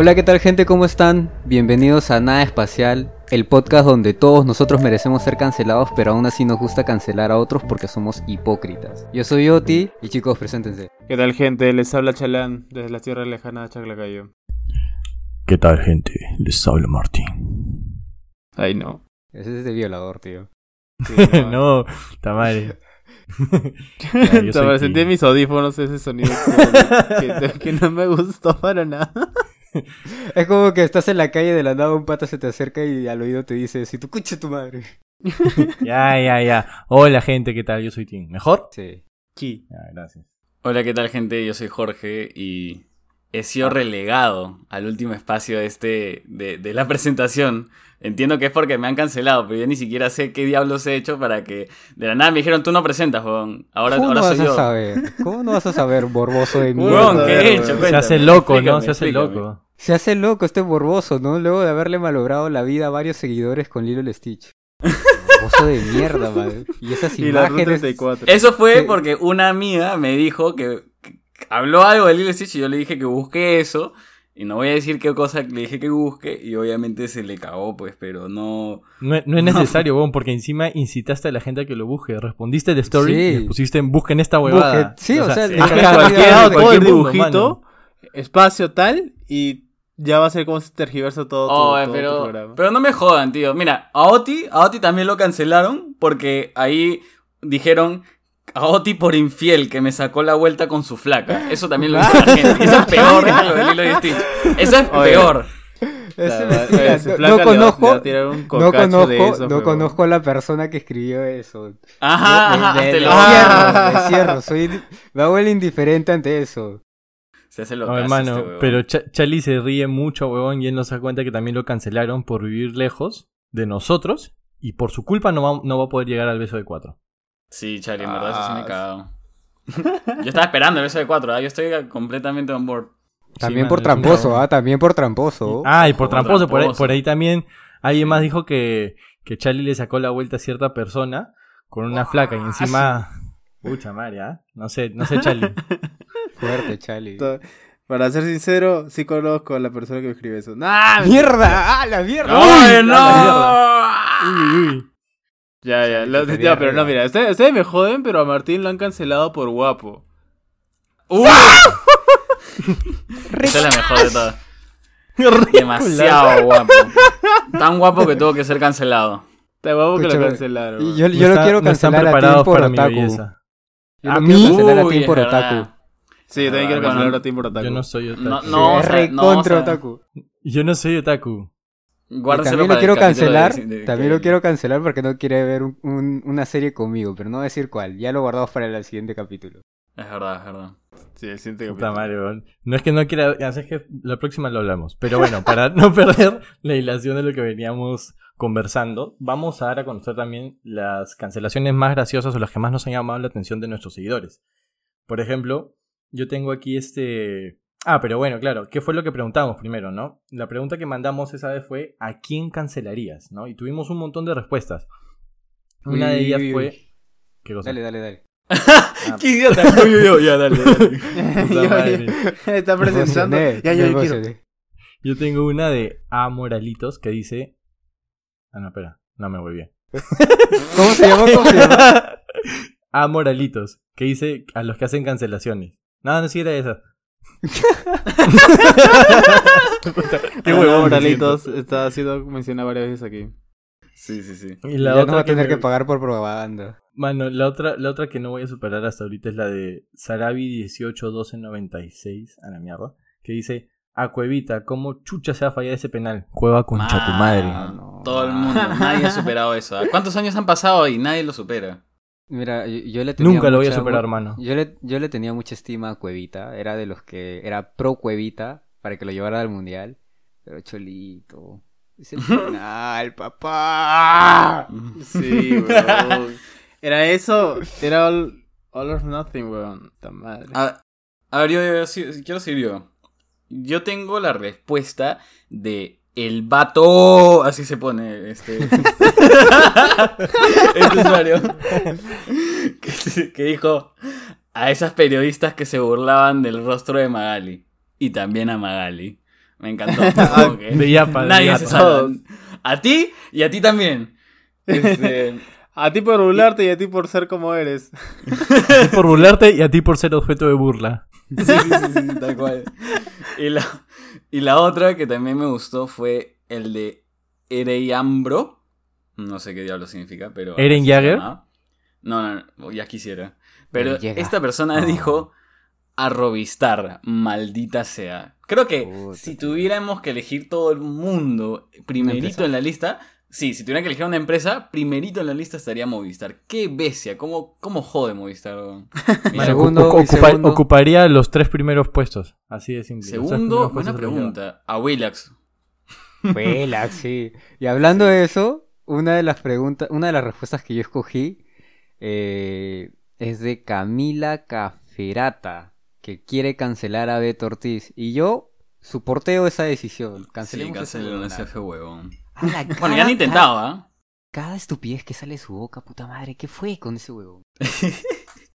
Hola, ¿qué tal gente? ¿Cómo están? Bienvenidos a Nada Espacial, el podcast donde todos nosotros merecemos ser cancelados, pero aún así nos gusta cancelar a otros porque somos hipócritas. Yo soy Oti y chicos, preséntense. ¿Qué tal gente? Les habla Chalán desde la tierra lejana de Chaclacayo. ¿Qué tal, gente? Les habla Martín. Ay, no. Ese es de violador, tío. no, está mal. Ya, yo soy sentí en mis audífonos ese sonido que, que- que no me gustó para nada. Es como que estás en la calle de la nada, un pata se te acerca y al oído te dice, si tu coche tu madre. Ya, ya, ya. Hola, gente, ¿qué tal? Yo soy Tim. ¿Mejor? Sí. Sí. Gracias. Hola, ¿qué tal gente? Yo soy Jorge y he sido relegado al último espacio de, este, de, de la presentación. Entiendo que es porque me han cancelado, pero yo ni siquiera sé qué diablos he hecho para que de la nada me dijeron tú no presentas, weón. Ahora, ¿Cómo ahora no soy vas a yo. saber? ¿Cómo no vas a saber, borboso de mierda? Weón, ¿qué he hecho? Se Se hace loco, ¿no? Se hace explícame. loco. Se hace loco este borboso, ¿no? Luego de haberle malogrado la vida a varios seguidores con Lilo Stitch. Borboso de mierda, madre. Y esas Y la Ruta imágenes... 34. Eso fue Sí. porque una amiga me dijo que, que habló algo de Lilo Stitch y yo le dije que busque eso. Y no voy a decir qué cosa le dije que busque. Y obviamente se le cagó, pues, pero no. No, es- no es necesario, weón, porque encima incitaste a la gente a que lo busque. Respondiste el story Sí. y les pusiste en busquen esta huevada. Sí, o sea, le cagado la cualquier, dibujito, mano. espacio tal, y ya va a ser como se tergiversa todo, todo, Oh, todo tu pero, programa. pero no me jodan, tío. Mira, a Oti, a Oti también lo cancelaron porque ahí dijeron a Oti por infiel que me sacó la vuelta con su flaca. Eso también lo dice la gente. Eso es peor que lo de Lilo y Stitch. Eso es Oye. peor. No- conozco, no conozco, eso, no pero- conozco a la persona que escribió eso. Ajá, Me- ajá, me- hazte me lo- cierro, me cierro, soy, me hago el indiferente ante eso. Se hace lo No, hermano, este pero Cha- Charlie se ríe mucho, huevón, y él no se da cuenta que también lo cancelaron por vivir lejos de nosotros y por su culpa no va, no va a poder llegar al beso de cuatro. Sí, Charlie, en verdad eso sí me he Ah, cagado. Yo estaba esperando el beso de cuatro, ¿ah? yo estoy completamente on board. También Sí, por tramposo. ¿ah? También por tramposo. Ah, y por Por tramposo, por ahí, por ahí también alguien más dijo que, que Charlie le sacó la vuelta a cierta persona con una flaca y encima... Pucha madre, ¿ah? No sé, no sé, Charlie. Fuerte, Charlie. To- Para ser sincero, sí conozco a la persona que me escribe eso. ¡Nah! ¡Mierda! ¡Ah, la mierda! ¡Ay, ¡Uy! no! Uy, uy. Ya, ya. ya, pero no, mira, ustedes, ustedes me joden, pero a Martín lo han cancelado por guapo. ¡Uy! es la mejor de todas. Demasiado guapo. Tan guapo que tuvo que ser cancelado. Está guapo que lo cancelaron. Yo, No yo lo quiero no están cancelar a ti preparados por otaku. Yo ¿A lo mí? quiero cancelar a ti por otaku. Sí, yo también quiero bueno, cancelar a Tim por otaku. Yo no soy otaku. No, no, o es sea, no, contra o sea, otaku. Yo no soy otaku. Guárdaselo también lo el quiero de- cancelar, de- también que- lo quiero cancelar porque no quiere ver un- un- una serie conmigo, pero no voy a decir cuál. Ya lo guardamos para el siguiente capítulo. Es verdad, es verdad. Sí, el siguiente Puta capítulo. madre, weón. No es que no quiera. Sabes que la próxima lo hablamos. Pero bueno, para no perder la hilación de lo que veníamos conversando, vamos a dar a conocer también las cancelaciones más graciosas o las que más nos han llamado la atención de nuestros seguidores. Por ejemplo, yo tengo aquí este. Ah, pero bueno, claro, ¿qué fue lo que preguntamos primero, no? La pregunta que mandamos esa vez fue: ¿a quién cancelarías? ¿no? Y tuvimos un montón de respuestas. Una Uy, de ellas uy, uy. fue. ¿Qué cosa? Dale, dale, dale. ¡Qué idiota! Yo, yo, yo, ya, dale, dale. Puta madre. Está presentando. Ya, me yo quiero. Yo tengo una de A Moralitos que dice. Ah, no, espera. No me voy bien. ¿Cómo se llama? ¿Cómo se llama? A Moralitos que dice a los que hacen cancelaciones. No, no, sí era esa. Qué huevón Moralitos. Está siendo mencionado varias veces aquí. Sí, sí, sí. Y Ya la no otra va a tener me- que pagar por propaganda. Mano, la otra, la otra que no voy a superar hasta ahorita es la de Sarabi 181296 a la mierda. Que dice. A Cuevita, ¿cómo chucha se va a fallar ese penal? Cueva concha tu madre. Mano, Todo el mundo, nadie ha superado eso. ¿ah? ¿Cuántos años han pasado y nadie lo supera? Mira, yo, yo le tenía Nunca lo voy a superar, hermano. Yo le, yo le tenía mucha estima a Cuevita. Era de los que era pro Cuevita para que lo llevara al mundial. Pero Cholito. Es el final, papá. Sí, weón. Era eso. Era all, all or nothing, weón. Ta madre. A, a ver, yo, quiero seguir yo. Yo tengo la respuesta de el vato. Así se pone este. este usuario. que, que dijo a esas periodistas que se burlaban del rostro de Magali. Y también a Magali. Me encantó. Como que De Yapa, de Nadie Yapa. se salva. A ti y a ti también. Este, A ti por burlarte y a ti por ser como eres. A ti por burlarte y a ti por ser objeto de burla. Sí, sí, sí, sí, tal cual. Y la, y la otra que también me gustó fue el de Ereiambro. No sé qué diablo significa, pero. ¿Eren llamaba. No, no, no, ya quisiera. Pero esta persona No. dijo arrobistar, maldita sea. Creo que Puta. si tuviéramos que elegir todo el mundo primerito en la lista, sí, si tuviera que elegir una empresa, primerito en la lista estaría Movistar. Qué bestia, cómo, cómo jode Movistar. Segundo- ocupa- segundo- ocuparía los tres primeros puestos. Así de simple. Segundo, buena pregunta. A Willax. Relax, sí. Y hablando de eso, una de las preguntas, una de las respuestas que yo escogí eh, es de Camila Caferata, que quiere cancelar a Beto Ortiz. Y yo soporteo esa decisión. Sí, Cancelemos ese cancelen huevonazo. ese huevón. Ala, Bueno, ya han intentado, ¿ah? Cada estupidez que sale de su boca, puta madre, ¿qué fue con ese huevo?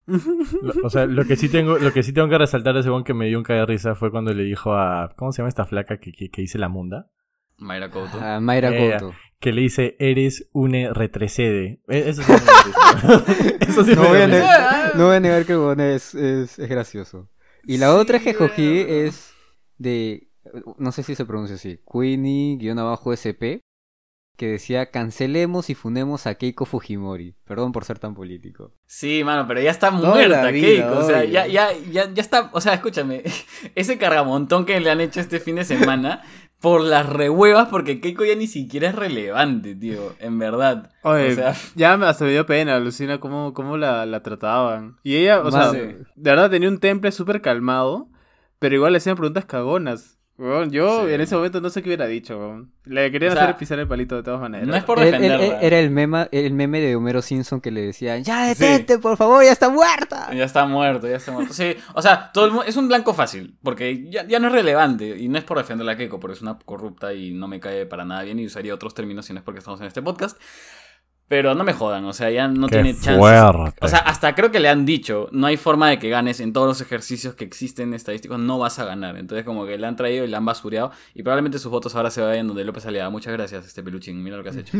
Lo- O sea, lo que sí tengo, lo que sí tengo que resaltar de ese weón que me dio un caga de risa fue cuando le dijo a. ¿Cómo se llama esta flaca que, que, que dice la munda? Mayra Couto. A Mayra Eh, Couto. Que le dice, eres une retrecede. Eh, Eso sí me. Eso sí No me voy, a negar, no voy a negar que es, es, es gracioso. Y la otra que escogí es de, no sé si se pronuncia así, Queenie-SP, que decía cancelemos y fundemos a Keiko Fujimori. Perdón por ser tan político. Sí, mano, pero ya está Toda muerta, vida, Keiko. O sea, ya, ya, ya, ya está. O sea, escúchame. Ese cargamontón que le han hecho este fin de semana por las rehuevas, porque Keiko ya ni siquiera es relevante, tío. En verdad. Oye, O sea, ya me hasta me dio pena, alucina cómo, cómo la, la trataban. Y ella, o sea, de verdad tenía un temple súper calmado, pero igual le hacían preguntas cagonas. Weón, yo Sí. en ese momento no sé qué hubiera dicho. Le querían O sea, hacer pisar el palito de todas maneras. no es por defenderla. era el meme, el meme de Homero Simpson que le decía, ya detente, por favor, ya está muerta. Ya está muerto, ya está muerto. Sí, o sea, todo el mu- es un blanco fácil, porque ya, ya no es relevante, y no es por defender a Keiko, porque es una corrupta y no me cae para nada bien, y usaría otros términos si no es porque estamos en este podcast. Pero no me jodan, o sea, ya no Qué tiene chance. fuerte. O sea, hasta creo que le han dicho, no hay forma de que ganes en todos los ejercicios que existen estadísticos, no vas a ganar. Entonces como que le han traído y le han basureado, y probablemente sus votos ahora se vayan donde López Aliaga. Muchas gracias, este peluchín, mira lo que has hecho.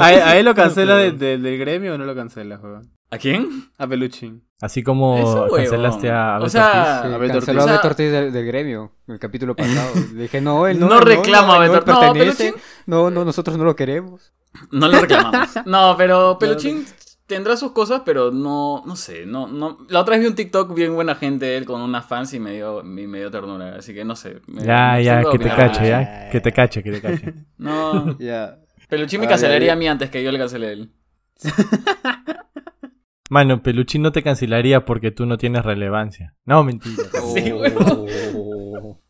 ¿A, él- a él lo cancela de- de- del gremio o no lo cancela, weón? ¿A quién? A Peluchín. Así como cancelaste a O Beto sea, Ortiz. Sí, a Beto canceló Ortiz. a O Beto sea- Ortiz del, del gremio, el capítulo pasado. Le dije, no, él no. No reclama a él Beto- no. Peluchín. No, no, nosotros no lo queremos. No lo reclamamos. No, pero Peluchín tendrá sus cosas, pero no, no sé, no, no. La otra vez vi un TikTok bien buena gente él con unas fans y me dio, me dio ternura, así que no sé. me- Ya, me ya, que te cache, ya. Que te cache, que te cache. No, Ya. Peluchín me Ay, cancelaría a mí antes que yo le cancelé a él. Mano, Peluchín no te cancelaría porque tú no tienes relevancia. No, mentira. Sí, Oh.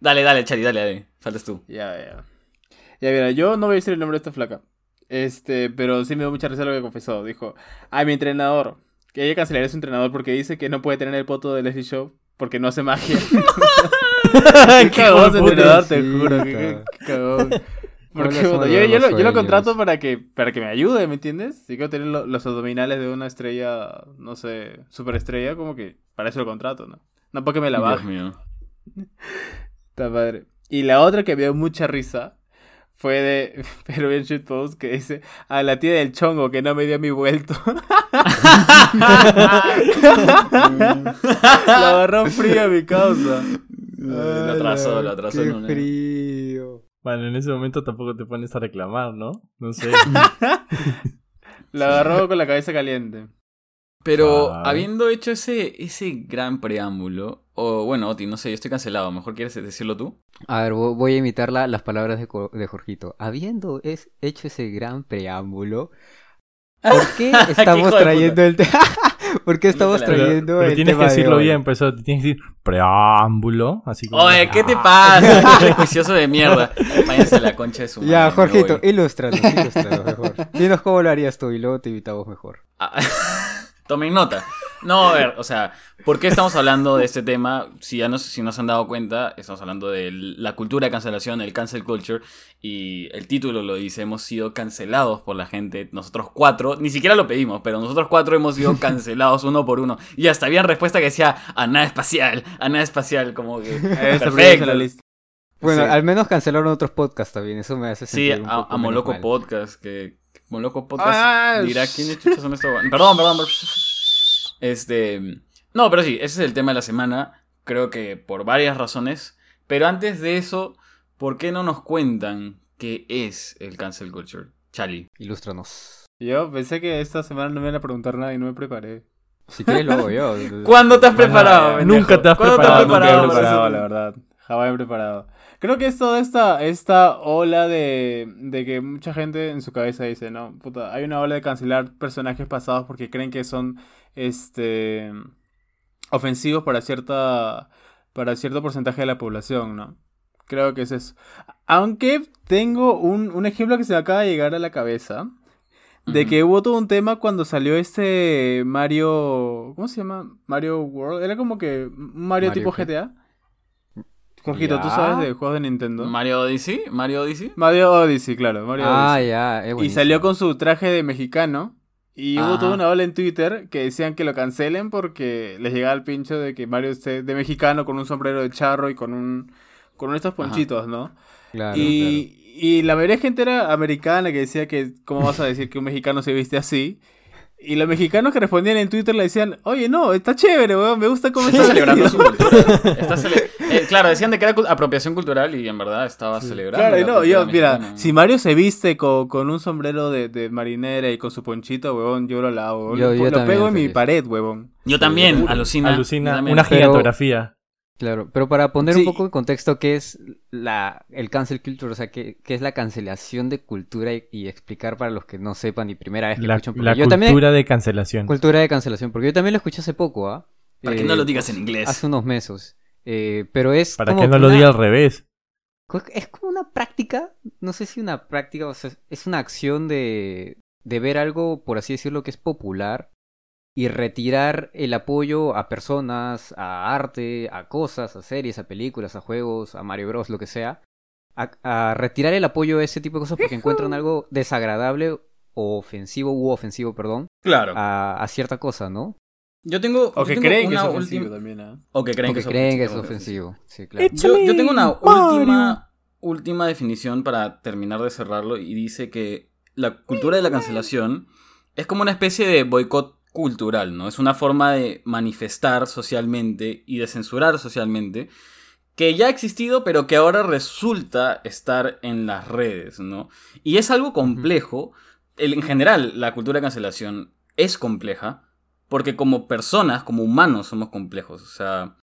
Dale, dale, Chari, dale, dale. Faltas tú. Ya, ya. Ya, mira, yo no voy a decir el nombre de esta flaca. Este, pero sí me dio mucha risa lo que confesó. Dijo, ay, mi entrenador. Que ella cancelaría a su entrenador porque dice que no puede tener el poto de Leslie Show porque no hace magia. Qué Qué cagón entrenador, te juro. Qué, qué cagón. Porque bueno, yo, yo lo, yo lo sueños. contrato para que, para que me ayude, ¿me entiendes? Si quiero tener lo- los abdominales de una estrella, no sé, superestrella, como que para eso lo contrato, ¿no? No para que me la Dios baje. mío. Está padre. Y la otra que me dio mucha risa fue de Peruvian Shitpost que dice a la tía del chongo que no me dio mi vuelto. la agarró fría mi causa. Lo atrasó, lo atrasó en una. Bueno, en ese momento tampoco te pones a reclamar, ¿no? No sé. La agarró con la cabeza caliente. Pero Ay. habiendo hecho ese, ese gran preámbulo, o bueno, Oti, no sé, yo estoy cancelado, mejor quieres decirlo tú. A ver, vo- voy a imitar la- las palabras de, de Jorgito. Habiendo es, hecho ese gran preámbulo, ¿por qué estamos de trayendo el tema? ¿Por qué estamos Pero, trayendo pero el tienes que tema de decirlo hoy? bien, pues eso, tienes que decir preámbulo, así como... Oye, ¿qué te pasa? Prejuicioso de mierda. Váyanse la concha de su madre. Ya, Jorgito, ilústranos, ilústranos mejor. Dinos cómo lo harías tú y luego te invitamos mejor. Ah, Tomen nota. No, a ver, o sea, ¿por qué estamos hablando de este tema? Si ya no, si no se han dado cuenta, estamos hablando de la cultura de cancelación, el cancel culture, y el título lo dice, hemos sido cancelados por la gente, nosotros cuatro, ni siquiera lo pedimos, pero nosotros cuatro hemos sido cancelados uno por uno. Y hasta había respuesta que decía, a nada espacial, a nada espacial, como que... Perfecto. la lista. Bueno, Sí. al menos cancelaron otros podcasts también, eso me hace Sí, sentir un a, poco a Moloco. Podcast, que Moloco Podcast Ah, dirá sh- quiénes chuchas son estos. Perdón, perdón. perdón. Este, no, pero sí, ese es el tema de la semana. Creo que por varias razones. Pero antes de eso, ¿por qué no nos cuentan qué es el cancel culture? Chali. Ilústranos. Yo pensé que esta semana no me iban a preguntar nada y no me preparé. Si quieres lo hago yo. ¿Cuándo te has preparado? nunca te has ¿Cuándo preparado, te has nunca preparado? la verdad. Jamás he preparado. Creo que es toda esta, esta ola de, de que mucha gente en su cabeza dice, no, puta, hay una ola de cancelar personajes pasados porque creen que son este ofensivos para cierta para cierto porcentaje de la población, ¿no? Creo que es eso. Aunque tengo un, un ejemplo que se me acaba de llegar a la cabeza. De que hubo todo un tema cuando salió este Mario. ¿Cómo se llama? Mario World. Era como que Mario, Mario tipo? GTA. Jorgito, ¿tú sabes de juegos de Nintendo? ¿Mario Odyssey? ¿Mario Odyssey? Mario Odyssey, claro. Mario Ah, Odyssey. ya, es Y salió con su traje de mexicano. Y hubo toda una ola en Twitter que decían que lo cancelen porque les llegaba el pincho de que Mario esté de mexicano con un sombrero de charro y con un con estos ponchitos, ¿no? Claro, y, y la mayoría de gente era americana que decía que cómo vas a decir que un mexicano se viste así. Y los mexicanos que respondían en Twitter le decían, oye, no, está chévere, weón, me gusta cómo Está está celebrando su vestido". cultura. Está cele- eh, claro, decían de que era apropiación cultural y en verdad estaba celebrando. Claro, y no, yo, mira, mexicana. si Mario se viste con, con un sombrero de, de marinera y con su ponchito, huevón, yo lo lavo. Yo- lo, yo lo también pego en mi pared, huevón. Yo también, alucina. Alucina, también. una Pero- gigantografía. Claro, pero para poner Sí. un poco en contexto qué es la, el cancel culture, o sea, qué, qué es la cancelación de cultura y, y explicar para los que no sepan y primera vez que La, escuchan. la yo cultura también, de cancelación. cultura de cancelación, porque yo también lo escuché hace poco, ¿ah? Para que Eh, no lo digas en inglés. Hace unos meses. Eh, pero es Para como que no lo diga al revés. Es como una práctica, no sé si una práctica, o sea, es una acción de, de ver algo, por así decirlo, que es popular y retirar el apoyo a personas, a arte, a cosas, a series, a películas, a juegos, a Mario Bros, lo que sea. A, a retirar el apoyo a ese tipo de cosas porque encuentran algo desagradable o ofensivo u ofensivo, perdón, Claro. a, a cierta cosa, ¿no? Yo tengo. O yo que tengo creen que es una ofensivo última- también, ¿ah? O que creen, que, creen que es ok, ofensivo. Sí, claro. Yo, yo tengo una Mario. última, última definición para terminar de cerrarlo y dice que la cultura de la cancelación es como una especie de boicot cultural, ¿no? Es una forma de manifestar socialmente y de censurar socialmente que ya ha existido pero que ahora resulta estar en las redes, ¿no? Y es algo complejo. El- en general, la cultura de cancelación es compleja porque como personas, como humanos, somos complejos. O sea,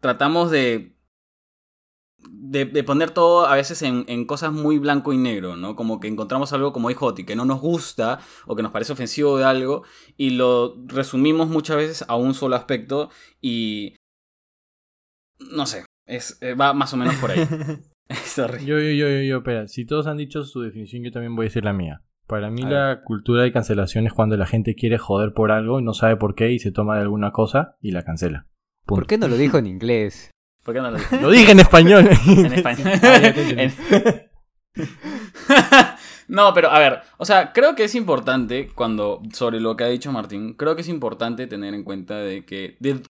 tratamos de de, de poner todo a veces en, en cosas muy blanco y negro, ¿no? Como que encontramos algo como dijo Oti, que no nos gusta o que nos parece ofensivo de algo y lo resumimos muchas veces a un solo aspecto y... No sé, es, eh, va más o menos por ahí. Sorry. Yo, yo, yo, yo, yo, espera. Si todos han dicho su definición, yo también voy a decir la mía. Para mí la cultura de cancelación es cuando la gente quiere joder por algo y no sabe por qué y se toma de alguna cosa y la cancela. Punto. ¿Por qué no lo dijo en inglés? ¿Por qué no lo digo? Lo dije en español. En español. Ah, no, pero a ver, o sea, creo que es importante cuando, sobre lo que ha dicho Martín, creo que es importante tener en cuenta de que de-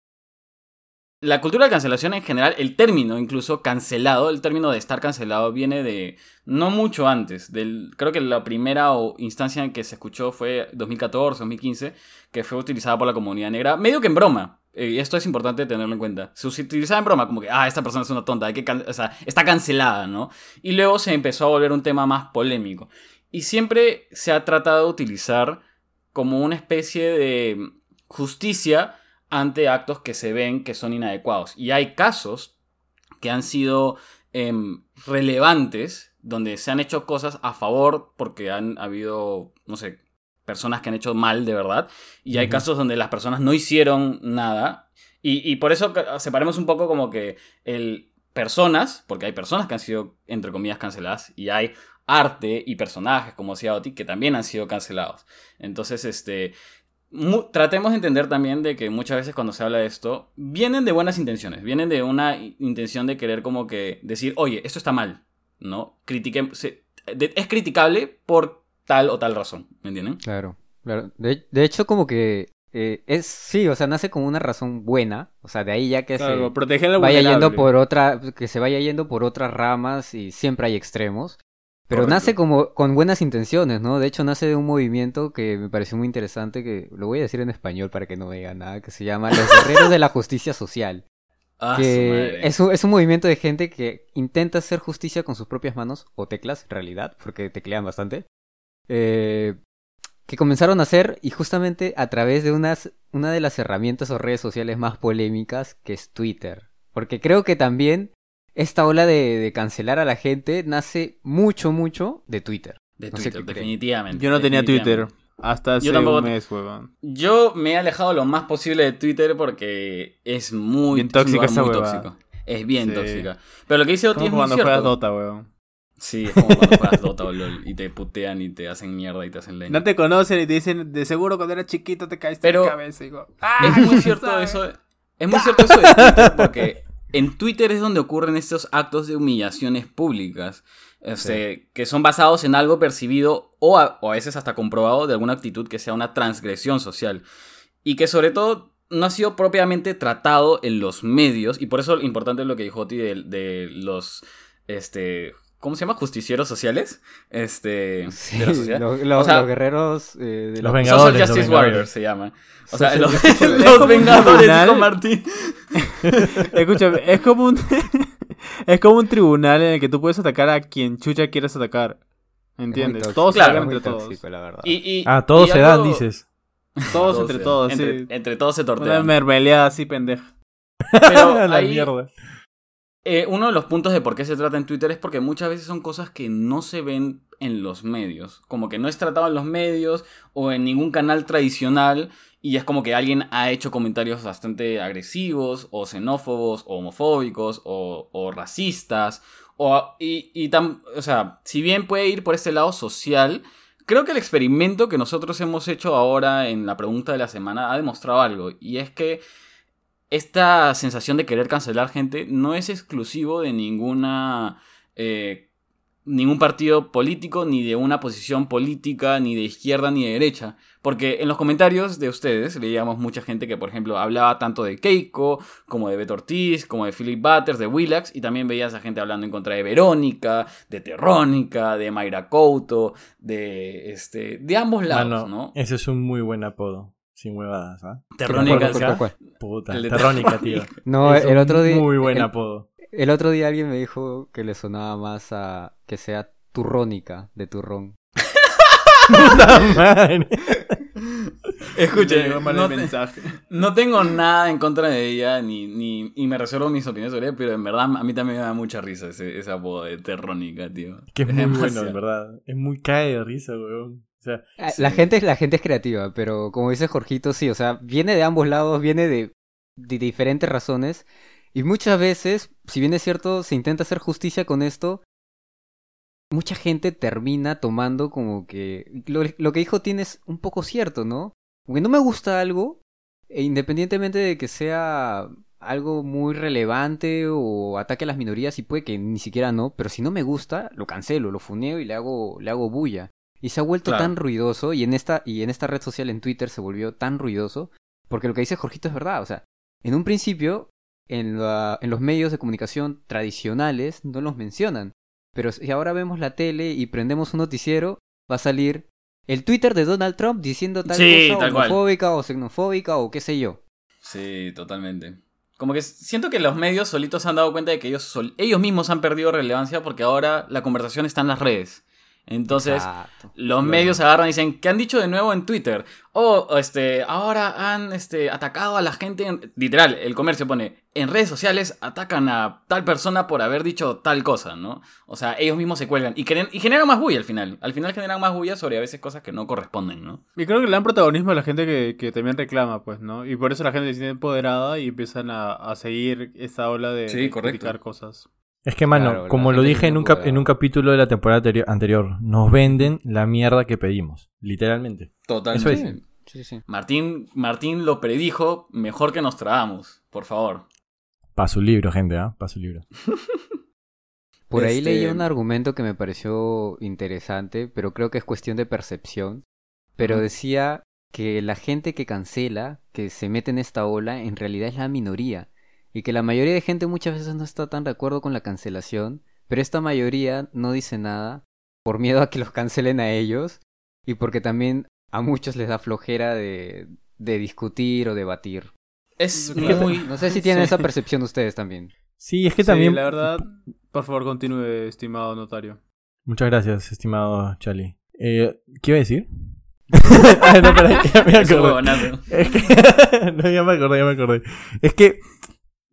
la cultura de cancelación en general, el término incluso cancelado, el término de estar cancelado viene de no mucho antes, del, creo que la primera instancia en que se escuchó fue 2014, 2015, que fue utilizada por la comunidad negra, medio que en broma. eh, Y esto es importante tenerlo en cuenta. Se utilizaba en broma, como que, ah, esta persona es una tonta, hay que o sea, está cancelada, ¿no? Y luego se empezó a volver un tema más polémico. Y siempre se ha tratado de utilizar como una especie de justicia ante actos que se ven que son inadecuados. Y hay casos que han sido em, relevantes, donde se han hecho cosas a favor porque han habido, no sé, personas que han hecho mal de verdad. Y hay Ujú. casos donde las personas no hicieron nada. Y, y por eso separemos un poco como que el personas, porque hay personas que han sido, entre comillas, canceladas, y hay arte y personajes, como decía Oti, que también han sido cancelados. Entonces, este, mu- tratemos de entender también de que muchas veces cuando se habla de esto, vienen de buenas intenciones, vienen de una intención de querer como que decir, oye, esto está mal, ¿no? Se- de- es criticable por tal o tal razón, ¿me entienden? Claro, claro. De, de hecho, como que eh, es, sí, o sea, nace como una razón buena, o sea, de ahí ya que Claro, se vaya yendo por otra, que se vaya yendo por otras ramas y siempre hay extremos. Pero Correcto. nace como con buenas intenciones, ¿no? De hecho, nace de un movimiento que me pareció muy interesante, que lo voy a decir en español para que no me diga nada, que se llama Los Guerreros de la Justicia Social. Ah, que es un, es un movimiento de gente que intenta hacer justicia con sus propias manos, o teclas, en realidad, porque teclean bastante. eh, que comenzaron a hacer y justamente a través de unas, una de las herramientas o redes sociales más polémicas que es Twitter. Porque creo que también esta ola de, de cancelar a la gente nace mucho, mucho de Twitter. De no Twitter, definitivamente. Yo no tenía Twitter hasta hace Yo tampoco- un mes, huevón. Yo me he alejado lo más posible de Twitter porque es muy Bien es tóxica esa muy tóxico. Es bien Sí. tóxica. Pero lo que dice Oti es muy cuando cierto. juegas Dota, huevón. Sí, es como cuando juegas Dota o LOL y te putean y te hacen mierda y te hacen leña. No te conocen y te dicen, de seguro cuando eras chiquito te caíste Pero- en cabeza. Y digo, "Ah, Es muy cierto sabe". eso. Es muy cierto eso de Twitter porque en Twitter es donde ocurren estos actos de humillaciones públicas. este, Que son basados en algo percibido o a, o a veces hasta comprobado de alguna actitud que sea una transgresión social. Y que sobre todo no ha sido propiamente tratado en los medios. Y por eso importante es lo que dijo Oti de, de los. Este, ¿Cómo se llama? Justicieros sociales. Este, Sí, de la sociedad. lo- lo- O sea, los guerreros eh, de los la- Vengadores, Social los Justice. Warriors se llama. O sea, los, los Vengadores, dijo Martín. Escúchame, es como un es como un tribunal en el que tú puedes atacar a quien chucha quieras atacar. ¿Entiendes? tóxico, todos se Claro, entre todos. tóxico, la verdad. Y, y- Ah, todos y se dan, dices. Todos entre todos, entre, sí. entre todos se Una tortean. mermeleada así pendeja. Pero la ahí, mierda. Eh, uno de los puntos de por qué se trata en Twitter es porque muchas veces son cosas que no se ven en los medios. Como que no es tratado en los medios o en ningún canal tradicional. Y es como que alguien ha hecho comentarios bastante agresivos, o xenófobos, o homofóbicos, o, racistas. O, y, y o sea, si bien puede ir por este lado social, creo que el experimento que nosotros hemos hecho ahora en la pregunta de la semana ha demostrado algo. Y es que esta sensación de querer cancelar gente no es exclusivo de ninguna eh, ningún partido político, ni de una posición política, ni de izquierda ni de derecha. Porque en los comentarios de ustedes leíamos mucha gente que, por ejemplo, hablaba tanto de Keiko, como de Beto Ortiz, como de Philip Butters, de Willax, y también veías a gente hablando en contra de Verónica, de Terrónica, de Mayra Couto, de este de ambos lados, Mano, ¿no? ese es un muy buen apodo. Sin huevadas, ¿ah? Terrónica, ¿Cuál, cuál, Terrónica. cuál, cuál? Puta, El de Terrónica, tío. No, Es el otro día. Muy buen el- apodo. El otro día alguien me dijo que le sonaba más a que sea turrónica de turrón. Puta madre. Escuche, no te- mensaje. No tengo nada en contra de ella, ni, ni, y me reservo mis opiniones sobre ella, pero en verdad a mí también me da mucha risa ese, ese apodo de Terrónica, tío. Que es muy bueno, en verdad. Es muy cae de risa, weón. Sea, Ah, Sí. La gente, la gente es creativa, pero como dice Jorgito, sí, o sea, viene de ambos lados, viene de, de diferentes razones. Y muchas veces, si bien es cierto, se intenta hacer justicia con esto, mucha gente termina tomando como que... Lo, lo que dijo tienes un poco cierto, ¿no? Porque no me gusta algo, e independientemente de que sea algo muy relevante o ataque a las minorías, y puede que ni siquiera no, pero si no me gusta, lo cancelo, lo funeo y le hago, le hago bulla. Y se ha vuelto Claro. tan ruidoso, y en esta, y en esta red social en Twitter se volvió tan ruidoso, porque lo que dice Jorgito es verdad, o sea, en un principio, en, la- en los medios de comunicación tradicionales no los mencionan, pero si ahora vemos la tele y prendemos un noticiero, va a salir el Twitter de Donald Trump diciendo tal Sí, cosa tal cual. homofóbica o xenofóbica o qué sé yo. Sí, totalmente. Como que siento que los medios solitos se han dado cuenta de que ellos, sol- ellos mismos han perdido relevancia porque ahora la conversación está en las redes. Entonces, Exacto. los medios agarran y dicen, ¿qué han dicho de nuevo en Twitter? O este, ahora han este, atacado a la gente. en-". Literal, el comercio pone, en redes sociales atacan a tal persona por haber dicho tal cosa, ¿no? O sea, ellos mismos se cuelgan y, creen- y generan más bulla al final. Al final generan más bulla sobre a veces cosas que no corresponden, ¿no? Y creo que le dan protagonismo a la gente que, que también reclama, pues, ¿no? Y por eso la gente se siente empoderada y empiezan a, a seguir esta ola de, Sí, de correcto. criticar cosas. Es que, mano, Claro, como lo dije en un, cap- en un capítulo de la temporada anteri- anterior, nos venden la mierda que pedimos. Literalmente. Totalmente. Eso es. Sí, sí. Martín, Martín lo predijo mejor que Nostradamus, por favor. Para su libro, gente, ¿ah? Para su libro. Por ahí Este- leí un argumento que me pareció interesante, pero creo que es cuestión de percepción. Pero decía que la gente que cancela, que se mete en esta ola, en realidad es la minoría. Y que la mayoría de gente muchas veces no está tan de acuerdo con la cancelación, pero esta mayoría no dice nada por miedo a que los cancelen a ellos y porque también a muchos les da flojera de, de discutir o debatir. Es Claro. muy... No sé si tienen esa percepción ustedes también. Sí, es que Sí, también... la verdad, por favor, continúe, estimado notario. Muchas gracias, estimado Charlie. Eh, ¿Qué iba a decir? ah, no, espera, ya me Es un acordé. Es que... no, ya me acordé, ya me acordé. Es que...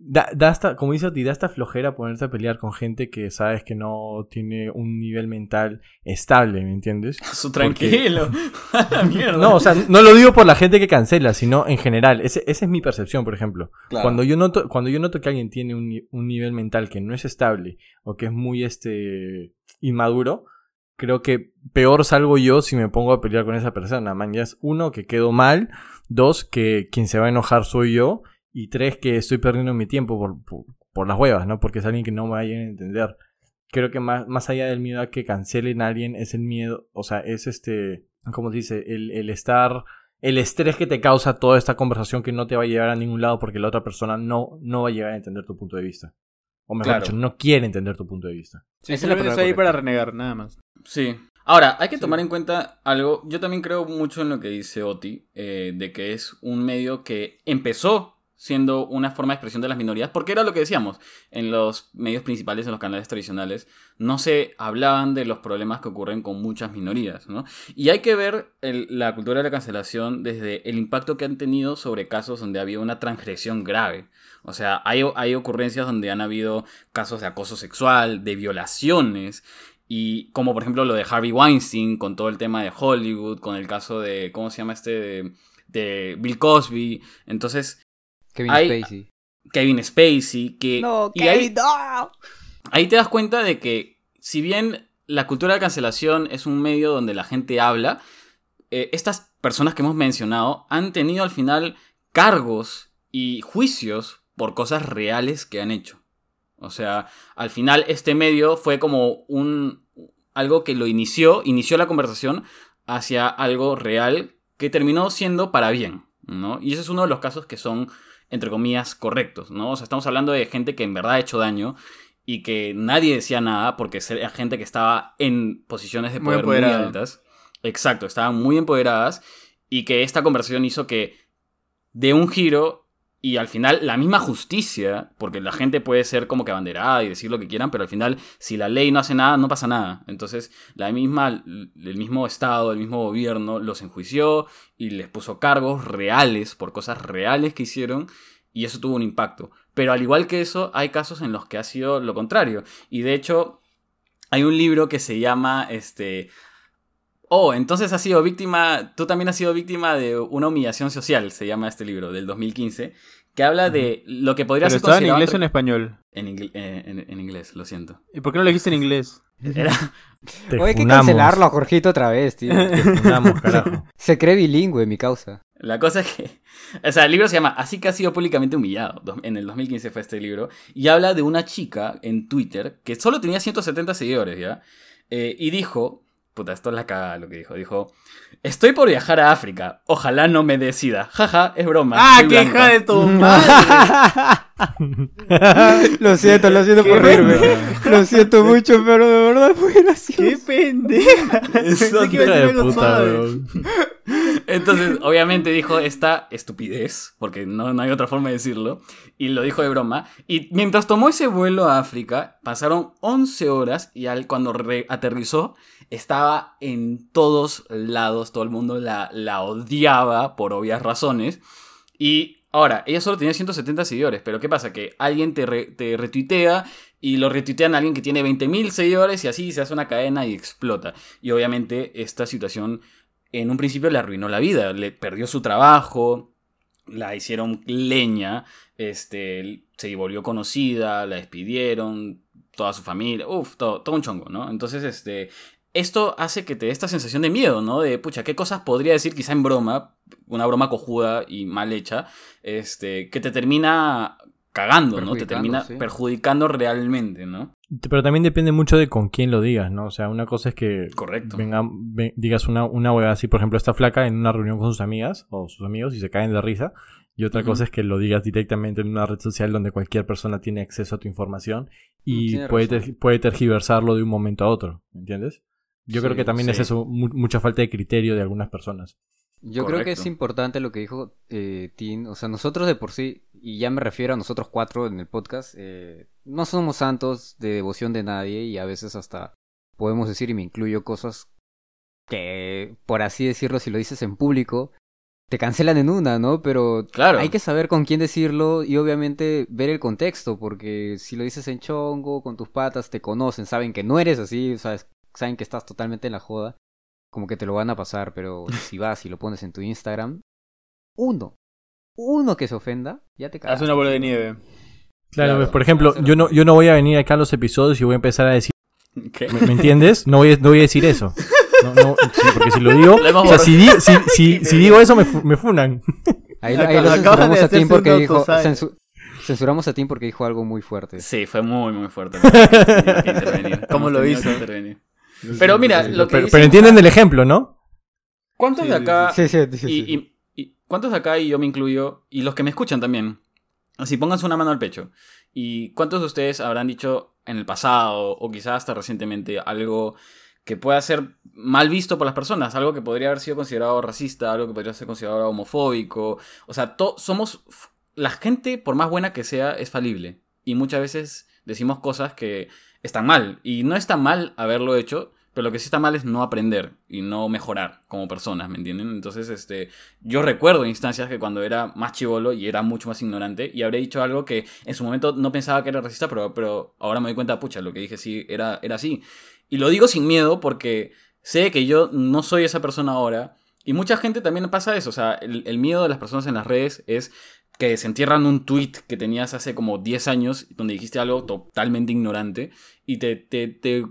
Da, da hasta, como dice Oti, da hasta flojera ponerse a pelear con gente que sabes que no tiene un nivel mental estable, ¿me entiendes? Su tranquilo. A la mierda. No, o sea, no lo digo por la gente que cancela, sino en general. Ese- esa es mi percepción, por ejemplo. Claro. Cuando yo noto, cuando yo noto que alguien tiene un, un nivel mental que no es estable o que es muy este inmaduro, creo que peor salgo yo si me pongo a pelear con esa persona. Man, ya es uno que quedo mal, dos que quien se va a enojar soy yo y tres que estoy perdiendo mi tiempo por, por, por las huevas, ¿no? Porque es alguien que no me vaya a entender. Creo que más, más allá del miedo a que cancelen a alguien es el miedo, o sea, es este, ¿cómo se dice? El, el estar el estrés que te causa toda esta conversación que no te va a llevar a ningún lado porque la otra persona no, no va a llegar a entender tu punto de vista. O mejor Claro. dicho, no quiere entender tu punto de vista. Sí, Esa es la ahí para renegar, nada más. Sí. Ahora, hay que Sí. tomar en cuenta algo. Yo también creo mucho en lo que dice Oti, eh, de que es un medio que empezó siendo una forma de expresión de las minorías, porque era lo que decíamos, en los medios principales, en los canales tradicionales, no se hablaban de los problemas que ocurren con muchas minorías, ¿no? Y hay que ver la cultura de la cancelación desde el impacto que han tenido sobre casos donde ha habido una transgresión grave. O sea, hay, hay ocurrencias donde han habido casos de acoso sexual, de violaciones, y como por ejemplo lo de Harvey Weinstein, con todo el tema de Hollywood, con el caso de, ¿cómo se llama este? De, de Bill Cosby. Entonces, Kevin Hay- Spacey. Kevin Spacey, que... No, y ahí, Kevin, no. ahí te das cuenta de que si bien la cultura de cancelación es un medio donde la gente habla, eh, estas personas que hemos mencionado han tenido al final cargos y juicios por cosas reales que han hecho. O sea, al final este medio fue como un algo que lo inició, inició la conversación hacia algo real que terminó siendo para bien, ¿no? Y ese es uno de los casos que son entre comillas correctos, ¿no? O sea, estamos hablando de gente que en verdad ha hecho daño y que nadie decía nada porque era gente que estaba en posiciones de Muy poder muy, empoderada. altas. Exacto, estaban muy empoderadas y que esta conversación hizo que de un giro y al final la misma justicia, porque la gente puede ser como que abanderada y decir lo que quieran, pero al final si la ley no hace nada, no pasa nada. Entonces la misma, el mismo Estado, el mismo gobierno los enjuició y les puso cargos reales por cosas reales que hicieron y eso tuvo un impacto. Pero al igual que eso, hay casos en los que ha sido lo contrario. Y de hecho, hay un libro que se llama este. Oh, entonces has sido víctima. Tú también has sido víctima de una humillación social, se llama este libro, del 2015. Que habla de lo que podría ¿Pero ser estaba en considerado inglés o en español? en, ingl- eh, en- en inglés, lo siento. ¿Y por qué no lo dijiste en inglés? Era, Te Oye, hay que cancelarlo a Jorgito otra vez, tío. Te funamos, carajo. Se cree bilingüe, mi causa. La cosa es que. O sea, el libro se llama Así que ha sido públicamente humillado. En el 2015 fue este libro. Y habla de una chica en Twitter que solo tenía 170 seguidores, ¿ya? Eh, y dijo. Puta, esto es la cagada lo que dijo. Dijo: Estoy por viajar a África. Ojalá no me decida. Jaja, es broma. ¡Ah, qué blanca". hija de tu madre! lo siento, lo siento por reírme. Lo siento mucho, pero de verdad fue gracioso. ¡Qué pendeja! Eso, que de puta. Entonces, obviamente dijo esta estupidez, porque no, no hay otra forma de decirlo, y lo dijo de broma. Y mientras tomó ese vuelo a África, pasaron 11 horas y al, cuando re- aterrizó, estaba en todos lados, todo el mundo la, la odiaba por obvias razones. Y ahora, ella solo tenía 170 seguidores, pero ¿qué pasa? Que alguien te, te retuitea y lo retuitean a alguien que tiene 20.000 seguidores y así se hace una cadena y explota. Y obviamente esta situación en un principio le arruinó la vida, le perdió su trabajo, la hicieron leña, este, se volvió conocida, la despidieron, toda su familia, uff, todo, todo un chongo, ¿no? Entonces, este, esto hace que te dé esta sensación de miedo, ¿no? De, pucha, ¿qué cosas podría decir quizá en broma? una broma cojuda y mal hecha, este, que te termina cagando, ¿no? Te termina sí. perjudicando realmente, ¿no? Pero también depende mucho de con quién lo digas, ¿no? O sea, una cosa es que Correcto. venga, ve- digas una, una hueá así, por ejemplo, esta flaca en una reunión con sus amigas o sus amigos y se caen de risa. Y otra cosa es que lo digas directamente en una red social donde cualquier persona tiene acceso a tu información y Tiene puede, ter- puede tergiversarlo de un momento a otro, ¿entiendes? Yo creo que también es eso, mu- mucha falta de criterio de algunas personas. Yo creo que es importante lo que dijo eh, Tin. O sea, nosotros de por sí, y ya me refiero a nosotros cuatro en el podcast, eh, no somos santos de devoción de nadie y a veces hasta podemos decir, y me incluyo, cosas que, por así decirlo, si lo dices en público, te cancelan en una, ¿no? Pero Claro. hay que saber con quién decirlo y obviamente ver el contexto, porque si lo dices en chongo, con tus patas, te conocen, saben que no eres así, sabes, saben que estás totalmente en la joda, como que te lo van a pasar, pero si vas y lo pones en tu Instagram, uno, uno que se ofenda, ya te cagas. Haz una bola de nieve. Claro, Claro. pues, por ejemplo, yo no, yo no voy a venir acá a los episodios y voy a empezar a decir, ¿Qué? ¿me, me entiendes? No voy, a, no voy a decir eso. No, no, sí, porque si lo digo, o sea, si, di- si, Qué si, si digo eso me, fu- me funan. Ahí, ahí lo censuramos a Tim porque dijo, censu- censuramos a Tim porque dijo algo muy fuerte. Sí, fue muy, muy fuerte. Tenía que intervenir. ¿Cómo Hemos lo hizo? intervenir. Pero mira, lo que pero, entienden el ejemplo, ¿no? ¿Cuántos de acá Sí, sí, y, sí. y- y- ¿Cuántos de acá, y yo me incluyo, y los que me escuchan también? Así, pónganse una mano al pecho. ¿Y cuántos de ustedes habrán dicho en el pasado, o quizás hasta recientemente, algo que pueda ser mal visto por las personas? Algo que podría haber sido considerado racista, algo que podría ser considerado homofóbico. O sea, somos... La gente, por más buena que sea, es falible. Y muchas veces decimos cosas que están mal. Y no está mal haberlo hecho, pero lo que sí está mal es no aprender y no mejorar como personas, ¿me entienden? Entonces, este, yo recuerdo instancias que cuando era más chivolo y era mucho más ignorante y habré dicho algo que en su momento no pensaba que era racista, pero, pero ahora me doy cuenta, pucha, lo que dije sí era, era así. Y lo digo sin miedo porque sé que yo no soy esa persona ahora. Y mucha gente también pasa eso. O sea, el, el miedo de las personas en las redes es que se entierran un tweet que tenías hace como 10 años donde dijiste algo totalmente ignorante y te, te, te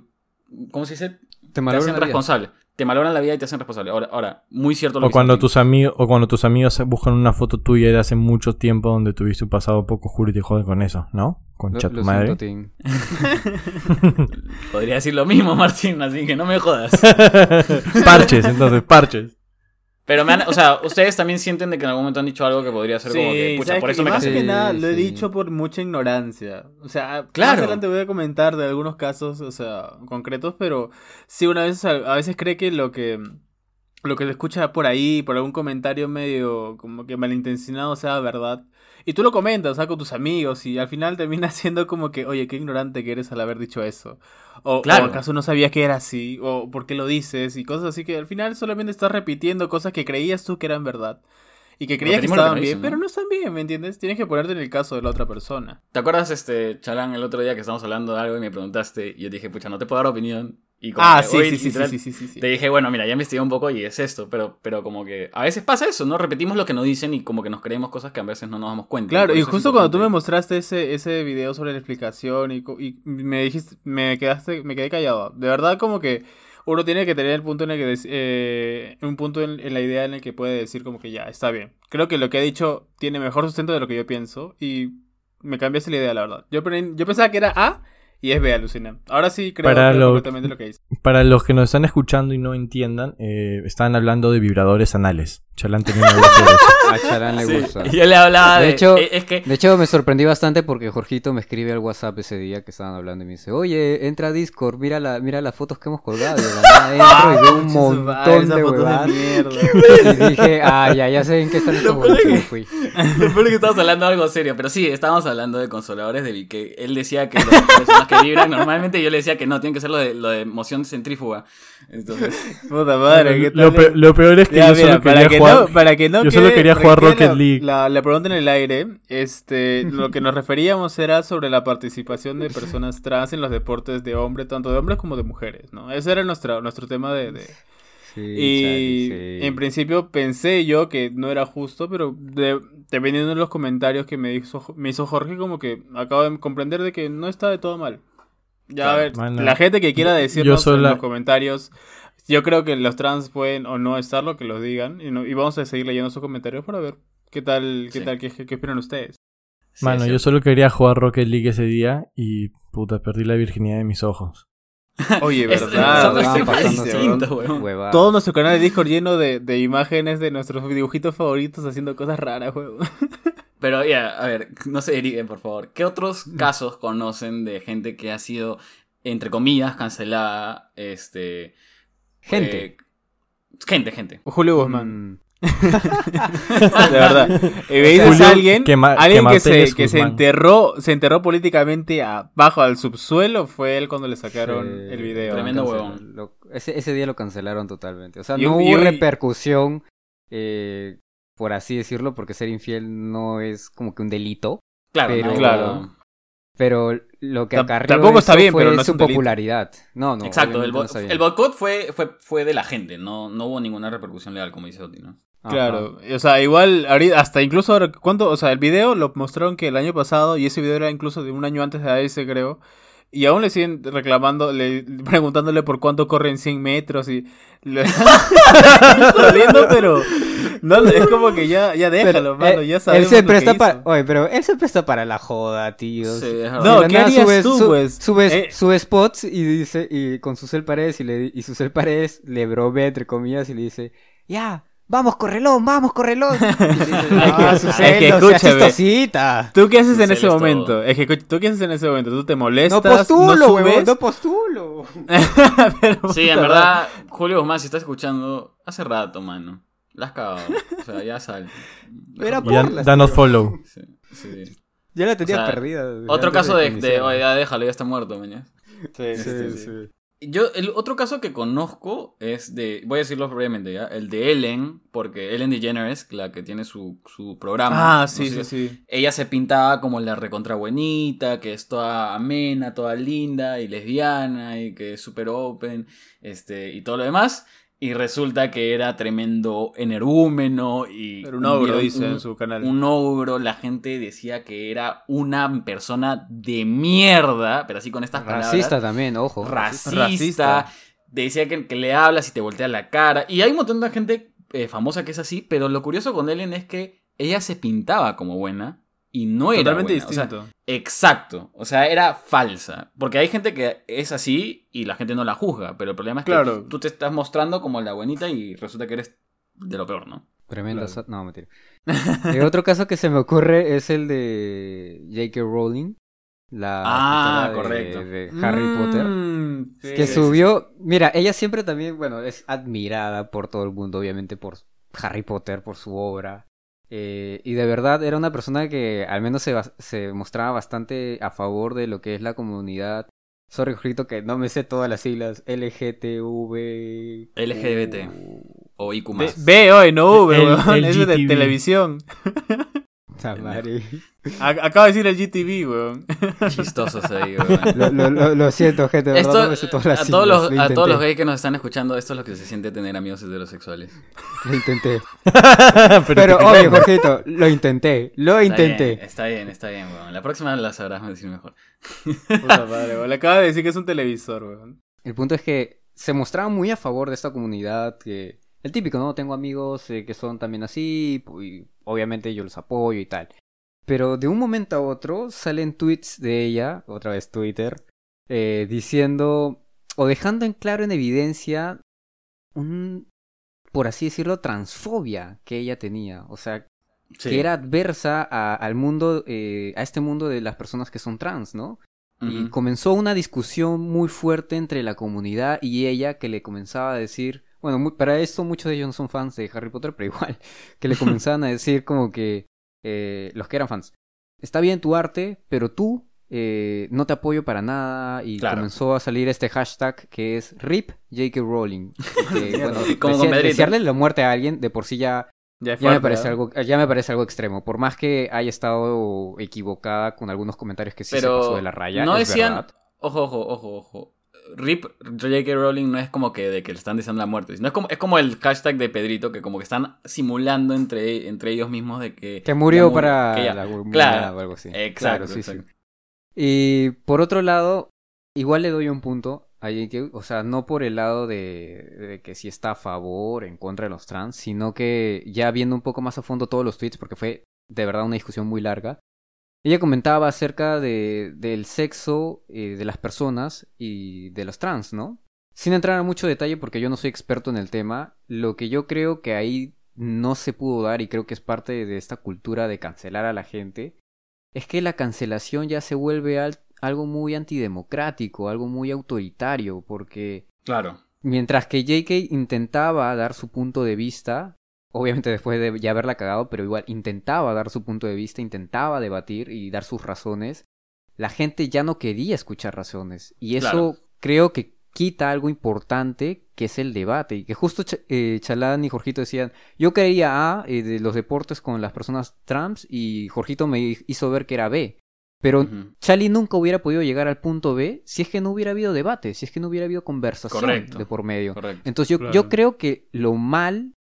¿cómo se dice? Te te hacen vida. responsable. Te malogran la vida y te hacen responsable. Ahora, ahora muy cierto lo O que cuando tus amigos, o cuando tus amigos buscan una foto tuya de hace mucho tiempo donde tuviste un pasado poco oscuro y te joden con eso, ¿no? Con chat madre. siento. Podría decir lo mismo, Martín, así que no me jodas. parches, entonces, parches. Pero me han, o sea, ustedes también sienten de que en algún momento han dicho algo que podría ser como que, pucha, ¿sabes por eso me más que nada lo he sí. dicho por mucha ignorancia. O sea, Claro. más adelante voy a comentar de algunos casos, o sea, concretos, pero sí, una vez a, a veces cree que lo que lo que se escucha por ahí, por algún comentario medio como que malintencionado sea verdad. Y tú lo comentas, o sea, con tus amigos, y al final termina siendo como que, oye, qué ignorante que eres al haber dicho eso. O, Claro. o acaso no sabías que era así, o por qué lo dices, y cosas así que al final solamente estás repitiendo cosas que creías tú que eran verdad. Y que creías que estaban bien, pero ¿no? no están bien, ¿me entiendes? Tienes que ponerte en el caso de la otra persona. ¿Te acuerdas, este, Chalán, el otro día que estábamos hablando de algo y me preguntaste y yo dije, pucha, no te puedo dar opinión? Y como Ah, que sí, hoy, sí, sí, sí, literal, sí, sí. Te dije, bueno, mira, ya investigué un poco y es esto, pero, pero como que a veces pasa eso, ¿no? Repetimos lo que nos dicen y como que nos creemos cosas que a veces no nos damos cuenta. Claro, y justo cuando tú me mostraste ese, ese video sobre la explicación y, y me dijiste, me quedaste, me quedé callado. De verdad como que uno tiene que tener el punto en el que, eh, un punto en, en la idea en el que puede decir como que ya, está bien. Creo que lo que he dicho tiene mejor sustento de lo que yo pienso y me cambiaste la idea, la verdad. Yo, yo pensaba que era A y es B, alucina. Ahora sí creo, Para creo lo- completamente lo que dice. Para los que nos están escuchando y no entiendan, eh, están hablando de vibradores anales. Chalán tenía una. A Charán le Sí, gusta. y yo le hablaba de, De hecho- eh, es que De hecho, me sorprendí bastante porque Jorgito me escribe al WhatsApp ese día que estaban hablando y me dice, oye, entra a Discord, mira, la, mira las fotos que hemos colgado. Y la entro y veo un montón de huevadas. mierda. Y dije, ah, ya, ya sé en qué están estos huevos. que- fui. Lo peor es que estamos hablando de algo serio, pero sí, estábamos hablando de consoladores de que él decía que las personas que vibran normalmente yo le decía que no, tienen que ser lo de, lo de moción centrífuga. Entonces, Puta madre, ¿qué lo, tal? pe- lo peor es que Ya, yo mira, solo para quería que jugar. no, para que no yo solo quede- quería jugar Rocket la- League. La, la pregunta en el aire, este, lo que nos referíamos era sobre la participación de personas trans en los deportes de hombre, tanto de hombres como de mujeres, ¿no? Ese era nuestro, nuestro tema de... de- Sí, y Charlie, sí. en principio pensé yo que no era justo, pero de- dependiendo de los comentarios que me hizo, me hizo Jorge, como que acabo de comprender de que no está de todo mal. Ya, a ver, mano. la gente que quiera Yo decirnos en los comentarios Yo creo que los trans pueden o no estarlo, que lo digan. Y, no- y vamos a seguir leyendo sus comentarios para ver qué tal, qué Sí. tal, qué, qué, opinan ustedes. Mano, sí. yo solo quería jugar Rocket League ese día y puta, perdí la virginidad de mis ojos. Oye, Es- verdad. son. Todo nuestro canal de Discord lleno de, de imágenes de nuestros dibujitos favoritos haciendo cosas raras, weón. Pero ya, a ver, no se deriven, por favor. ¿Qué otros casos conocen de gente que ha sido, entre comillas, cancelada? Este. Gente. eh, gente, gente. Julio Guzmán. De verdad. Y Julio, a alguien, que alguien que que, se, que se enterró, se enterró políticamente abajo al subsuelo, fue él cuando le sacaron sí, el video. Tremendo huevón. lo- ese, ese día lo cancelaron totalmente. O sea, Y no hubo y repercusión, eh, por así decirlo, porque ser infiel no es como que un delito. Claro, Pero- no, Claro. Pero lo que acarreó tampoco está eso bien, fue pero no es su popularidad. No, no. Exacto, el, bo- no el boicot fue, fue, fue de la gente, no, no hubo ninguna repercusión legal, como dice Oti, ¿no? Ajá. Claro, o sea, igual, ahorita- hasta incluso, ahora, ¿cuánto? O sea, el video lo mostraron que el año pasado, y ese video era incluso de un año antes de ese, creo, y aún le siguen reclamando, le, preguntándole por cuánto corren 100 metros, y le pero no, es como que ya, ya déjalo, mano, Eh, ya sabemos él se lo que presta hizo. para, oye, pero él se presta para la joda, tío. Sí. No, ¿qué harías subes- tú, su- pues? Subes, Eh. sube spots y dice, y con su cel paredes y le y su cel paredes le bromea entre comillas y le dice, ya, vamos correlón, vamos correlón. Y le dice, "Ah, su Es cel, que no seas escúchame. chistosita. ¿Tú qué haces en ese es momento? todo. Es que, escucha, ¿tú qué haces en ese momento? ¿Tú te No molestas? postulo, ¿No subes? no postulo. Pero, Sí, en verdad, Julio Guzmán, si estás escuchando, hace rato, mano. La has cagado. O sea, ya sal. Era Y dan- Porlas, danos tío. follow. Sí, sí. Ya la tenía O sea, perdida. Otro caso de, de, ya déjalo, ya está muerto, mañana. Sí, sí, Sí, sí. Yo, el otro caso que conozco es de, voy a decirlo brevemente, ¿ya? El de Ellen, porque Ellen DeGeneres, la que tiene su, su programa. Ah, no sí, sé, sí, sí. Ella se pintaba como la recontra buenita, que es toda amena, toda linda y lesbiana y que es súper open, este, y todo lo demás. Y resulta que era tremendo energúmeno y... Era un ogro, dice un- en su canal. un ogro, la gente decía que era una persona de mierda, pero así con estas palabras. Racista también, ojo. Racista. Racista. Decía que, que le hablas y te voltea la cara. Y hay un montón de gente eh, famosa que es así, pero lo curioso con Ellen es que ella se pintaba como buena y no era Totalmente buena. O sea, distinto. exacto. O sea, era falsa. Porque hay gente que es así y la gente no la juzga. Pero el problema es que Claro. tú te estás mostrando como la buenita y resulta que eres de lo peor, ¿no? Tremendo. Claro. No, mentira. Eh, otro caso que se me ocurre es el de J.K. Rowling. La Ah, de- correcto. de Harry Potter. Mm, sí, que sí, subió, mira, ella siempre también, bueno, es admirada por todo el mundo, obviamente por Harry Potter, por su obra. Eh, y de verdad era una persona que al menos se, se mostraba bastante a favor de lo que es la comunidad. Sorry, que no me sé todas las siglas. LGTV. LGBT. O IQ Ve, ve hoy, no V, Eso de televisión. Acaba de decir el GTV, weón. Chistosos ahí, weón. Lo, lo- lo- lo siento, gente. Esto, verdad no me sé todas las a, todos los, Lo a todos los gays que nos están escuchando, esto es lo que se siente tener amigos heterosexuales. Lo intenté. Pero, Pero queremos. Jorgito, lo intenté. Lo Está intenté. bien, está bien, está bien, weón. La próxima la sabrás decir mejor. Puta madre, weón. Le acaba de decir que es un televisor, weón. El punto es que se mostraba muy a favor de esta comunidad, que el típico, ¿no? Tengo amigos eh, que son también así, y obviamente yo los apoyo y tal. Pero de un momento a otro salen tweets de ella, otra vez Twitter, eh, diciendo o dejando en claro en evidencia un, por así decirlo, transfobia que ella tenía. O sea, Sí. que era adversa a- al mundo, eh, a este mundo de las personas que son trans, ¿no? Y comenzó una discusión muy fuerte entre la comunidad y ella que le comenzaba a decir, bueno, muy- para esto muchos de ellos no son fans de Harry Potter, pero igual, que le comenzaban a decir como que eh, los que eran fans, está bien tu arte, pero tú eh, no te apoyo para nada y Claro. comenzó a salir este hashtag que es RIP J.K. Rowling. Que, bueno, Como desearle la muerte a alguien de por sí ya Ya, me parece algo ya me parece algo extremo por más que haya estado equivocada con algunos comentarios que sí Pero se pasó de la raya no decían- verdad. Ojo, ojo, ojo, ojo. Rip J.K. Rowling no es como que de que le están deseando la muerte. sino Es como, es como el hashtag de Pedrito, que como que están simulando entre, entre ellos mismos de que... que murió para que la Claro, o algo así Exacto, Claro, sí, sí. exacto. y por otro lado igual le doy un punto a J.K., o sea, no por el lado de, de que si está a favor, en contra de los trans, sino que ya viendo un poco más a fondo todos los tweets, porque fue de verdad una discusión muy larga, ella comentaba acerca de, del sexo eh, de las personas y de los trans, ¿no? Sin entrar en mucho detalle porque yo no soy experto en el tema, lo que yo creo que ahí no se pudo dar y creo que es parte de esta cultura de cancelar a la gente, es que la cancelación ya se vuelve algo muy antidemocrático, algo muy autoritario, porque... Claro. Mientras que JK intentaba dar su punto de vista, obviamente después de ya haberla cagado, pero igual intentaba dar su punto de vista, intentaba debatir y dar sus razones, la gente ya no quería escuchar razones. Y eso creo que quita algo importante que es el debate. Y que justo eh, Chalán y Jorgito decían, yo creía A eh, de los deportes con las personas trans y Jorgito me hizo ver que era B. Pero Chali nunca hubiera podido llegar al punto B si es que no hubiera habido debate, si es que no hubiera habido conversación de por medio. Entonces yo, yo creo que lo mal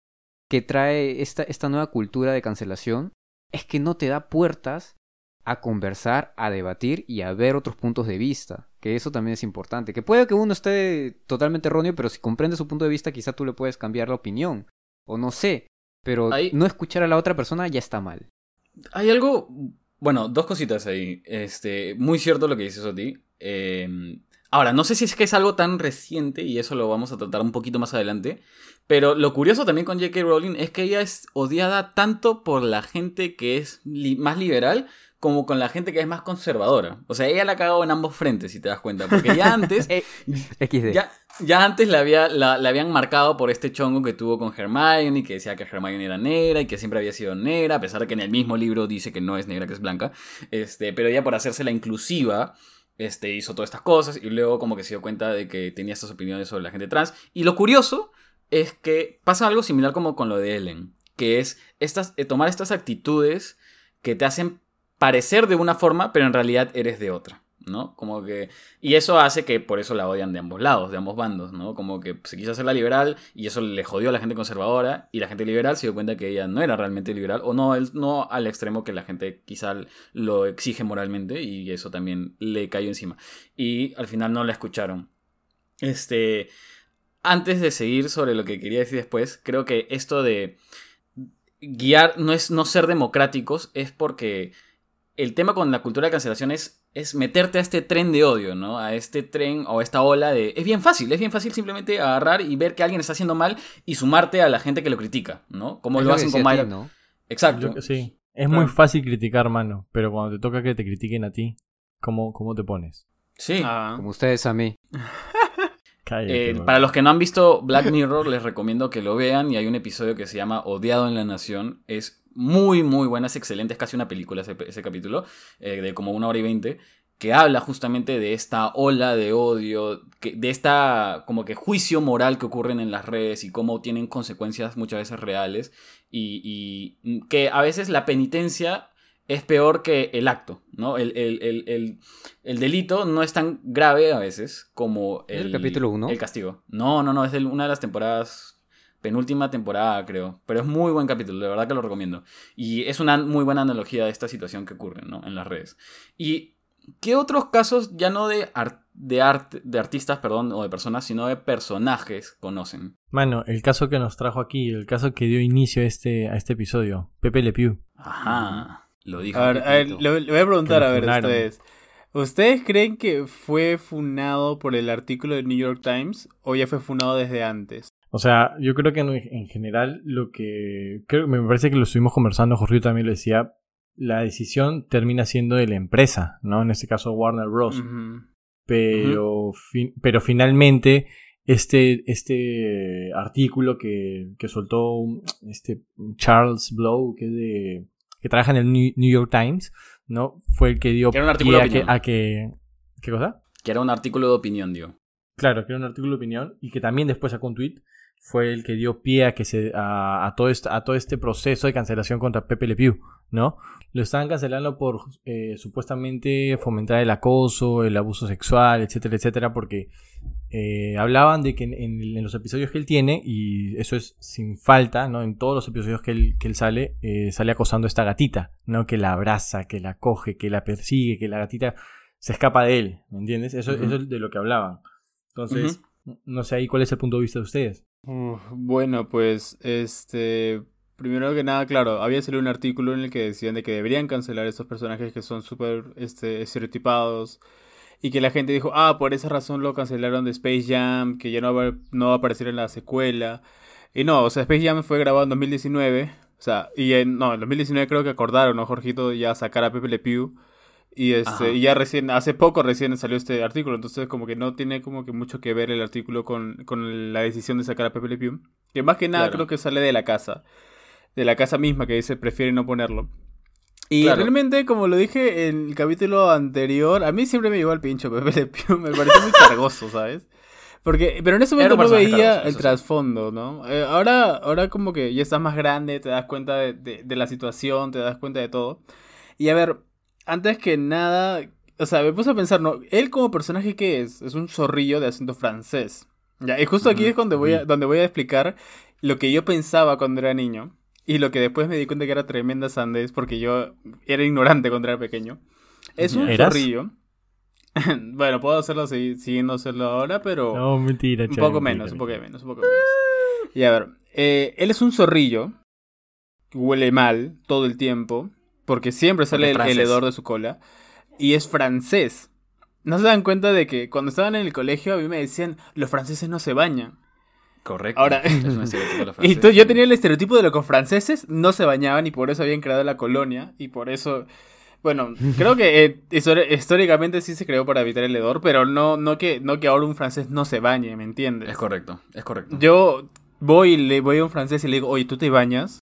que trae esta, esta nueva cultura de cancelación es que no te da puertas a conversar, a debatir y a ver otros puntos de vista. Que eso también es importante. Que puede que uno esté totalmente erróneo, pero si comprende su punto de vista, quizá tú le puedes cambiar la opinión. O no sé. Pero no escuchar a la otra persona ya está mal. Hay algo. Bueno, dos cositas ahí. Este, muy cierto lo que dices a ti. Em, ahora, no sé si es que es algo tan reciente, y eso lo vamos a tratar un poquito más adelante. Pero lo curioso también con J.K. Rowling es que ella es odiada tanto por la gente que es más liberal como con la gente que es más conservadora. O sea, ella la ha cagado en ambos frentes, si te das cuenta. Porque ya antes. Eh, ya, ya, antes la, había, la, habían marcado por este chongo que tuvo con Hermione, que decía que Hermione era negra y que siempre había sido negra, a pesar de que en el mismo libro dice que no es negra, que es blanca. Este, pero ella, por hacerse la inclusiva. Este, hizo todas estas cosas y luego como que se dio cuenta de que tenía estas opiniones sobre la gente trans. Y lo curioso es que pasa algo similar como con lo de Ellen, que es estas, eh, tomar estas actitudes que te hacen parecer de una forma, pero en realidad eres de otra, ¿no? Como que... Y eso hace que por eso la odian de ambos lados, de ambos bandos, ¿no? Como que se quiso hacer la liberal y eso le jodió a la gente conservadora y la gente liberal se dio cuenta que ella no era realmente liberal o no, no al extremo que la gente quizá lo exige moralmente y eso también le cayó encima. Y al final no la escucharon. Este... Antes de seguir sobre lo que quería decir después, creo que esto de guiar no es no ser democráticos, es porque el tema con la cultura de cancelación es, meterte a este tren de odio, ¿no? A este tren o a esta ola de... Es bien fácil, es bien fácil simplemente agarrar y ver que alguien está haciendo mal y sumarte a la gente que lo critica, ¿no? Como lo, hacen con Mayra. ¿no? Exacto. sí. Es muy fácil criticar, mano, pero cuando te toca que te critiquen a ti, ¿cómo, cómo te pones? Sí. Ah. Como ustedes a mí. Eh, para los que no han visto Black Mirror, les recomiendo que lo vean y hay un episodio que se llama Odiado en la Nación. Es muy, muy buena, es excelente, es casi una película ese, capítulo, eh, de como una hora y veinte, que habla justamente de esta ola de odio, que, de esta como que juicio moral que ocurren en las redes y cómo tienen consecuencias muchas veces reales y, y que a veces la penitencia es peor que el acto, ¿no? El, delito no es tan grave a veces como el, el capítulo 1. El castigo. No, no, no, es una de las temporadas, penúltima temporada creo, pero es muy buen capítulo, de verdad que lo recomiendo. Y es una muy buena analogía de esta situación que ocurre, ¿no? En las redes. Y ¿qué otros casos, ya no de, de, arte, de artistas, perdón, o de personas, sino de personajes conocen? Mano, el caso que nos trajo aquí, el caso que dio inicio a este, a este episodio, Pepe Le Pew. Ajá. Lo dijo. A ver, le, voy a preguntar a ver ustedes. ¿Ustedes creen que fue funado por el artículo del New York Times o ya fue funado desde antes? O sea, yo creo que en, general lo que... Creo, me parece que lo estuvimos conversando, Jorge también lo decía, la decisión termina siendo de la empresa, ¿no? En este caso Warner Bros. Pero, pero finalmente este, este artículo que, que soltó este Charles Blow, que es de que trabaja en el New York Times, ¿no? Fue el que dio que un artículo de a, que, ¿Qué cosa? Que era un artículo de opinión, digo. Claro, que era un artículo de opinión y que también después sacó un tweet. Fue el que dio pie a, que se, a, todo este, a todo este proceso de cancelación contra Pepe Le Pew, ¿no? Lo estaban cancelando por eh, supuestamente fomentar el acoso, el abuso sexual, etcétera, etcétera, porque eh, hablaban de que en, los episodios que él tiene, y eso es sin falta, ¿no? En todos los episodios que él, que él sale, eh, sale acosando a esta gatita, ¿no? Que la abraza, que la coge, que la persigue, que la gatita se escapa de él, ¿me entiendes? Eso, eso es de lo que hablaban. Entonces, no sé ahí cuál es el punto de vista de ustedes. Bueno, pues, este, primero que nada, claro, había salido un artículo en el que decían de que deberían cancelar estos personajes que son súper, este, estereotipados y que la gente dijo, ah, por esa razón lo cancelaron de Space Jam, que ya no va, no va a aparecer en la secuela. Y no, o sea, Space Jam fue grabado en 2019, o sea, y en, no, en 2019 creo que acordaron, ¿no, Jorgito, ya sacar a Pepe Le Pew. Y, este, y ya recién, hace poco recién salió este artículo, entonces como que no tiene como que mucho que ver el artículo con, con la decisión de sacar a Pepe Le Pew. Que más que nada Claro. creo que sale de la casa, de la casa misma que dice prefiere no ponerlo. Y Claro. realmente, como lo dije en el capítulo anterior, a mí siempre me llegó al pincho Pepe Le Pew, me pareció muy cargoso, ¿sabes? Porque, pero en ese momento no veía cargoso, el trasfondo, ¿no? Eh, ahora, ahora como que ya estás más grande, te das cuenta de, de- de la situación, te das cuenta de todo. Y a ver, antes que nada, o sea, me puse a pensar, ¿no? Él como personaje, ¿qué es? Es un zorrillo de acento francés. Ya, y justo aquí es donde voy, a, donde voy a explicar lo que yo pensaba cuando era niño. Y lo que después me di cuenta que era tremenda sandez porque yo era ignorante cuando era pequeño. Es un ¿Eras? zorrillo. bueno, puedo hacerlo segui- siguiendo hacerlo ahora, pero No, mentira, un poco mentira, menos, un poco menos, un poco menos. Y a ver, eh, él es un zorrillo. que Huele mal todo el tiempo. Porque siempre sale el, el hedor de su cola. Y es francés. ¿No se dan cuenta de que cuando estaban en el colegio a mí me decían, los franceses no se bañan? Correcto. Ahora- Y tú, yo tenía el estereotipo de lo que los franceses no se bañaban y por eso habían creado la colonia. Y por eso, bueno, creo que eh, históricamente sí se creó para evitar el hedor, pero no, no, que, no que ahora un francés no se bañe, ¿me entiendes? Es correcto, es correcto. Yo voy le voy a un francés y le digo, oye, ¿tú te bañas?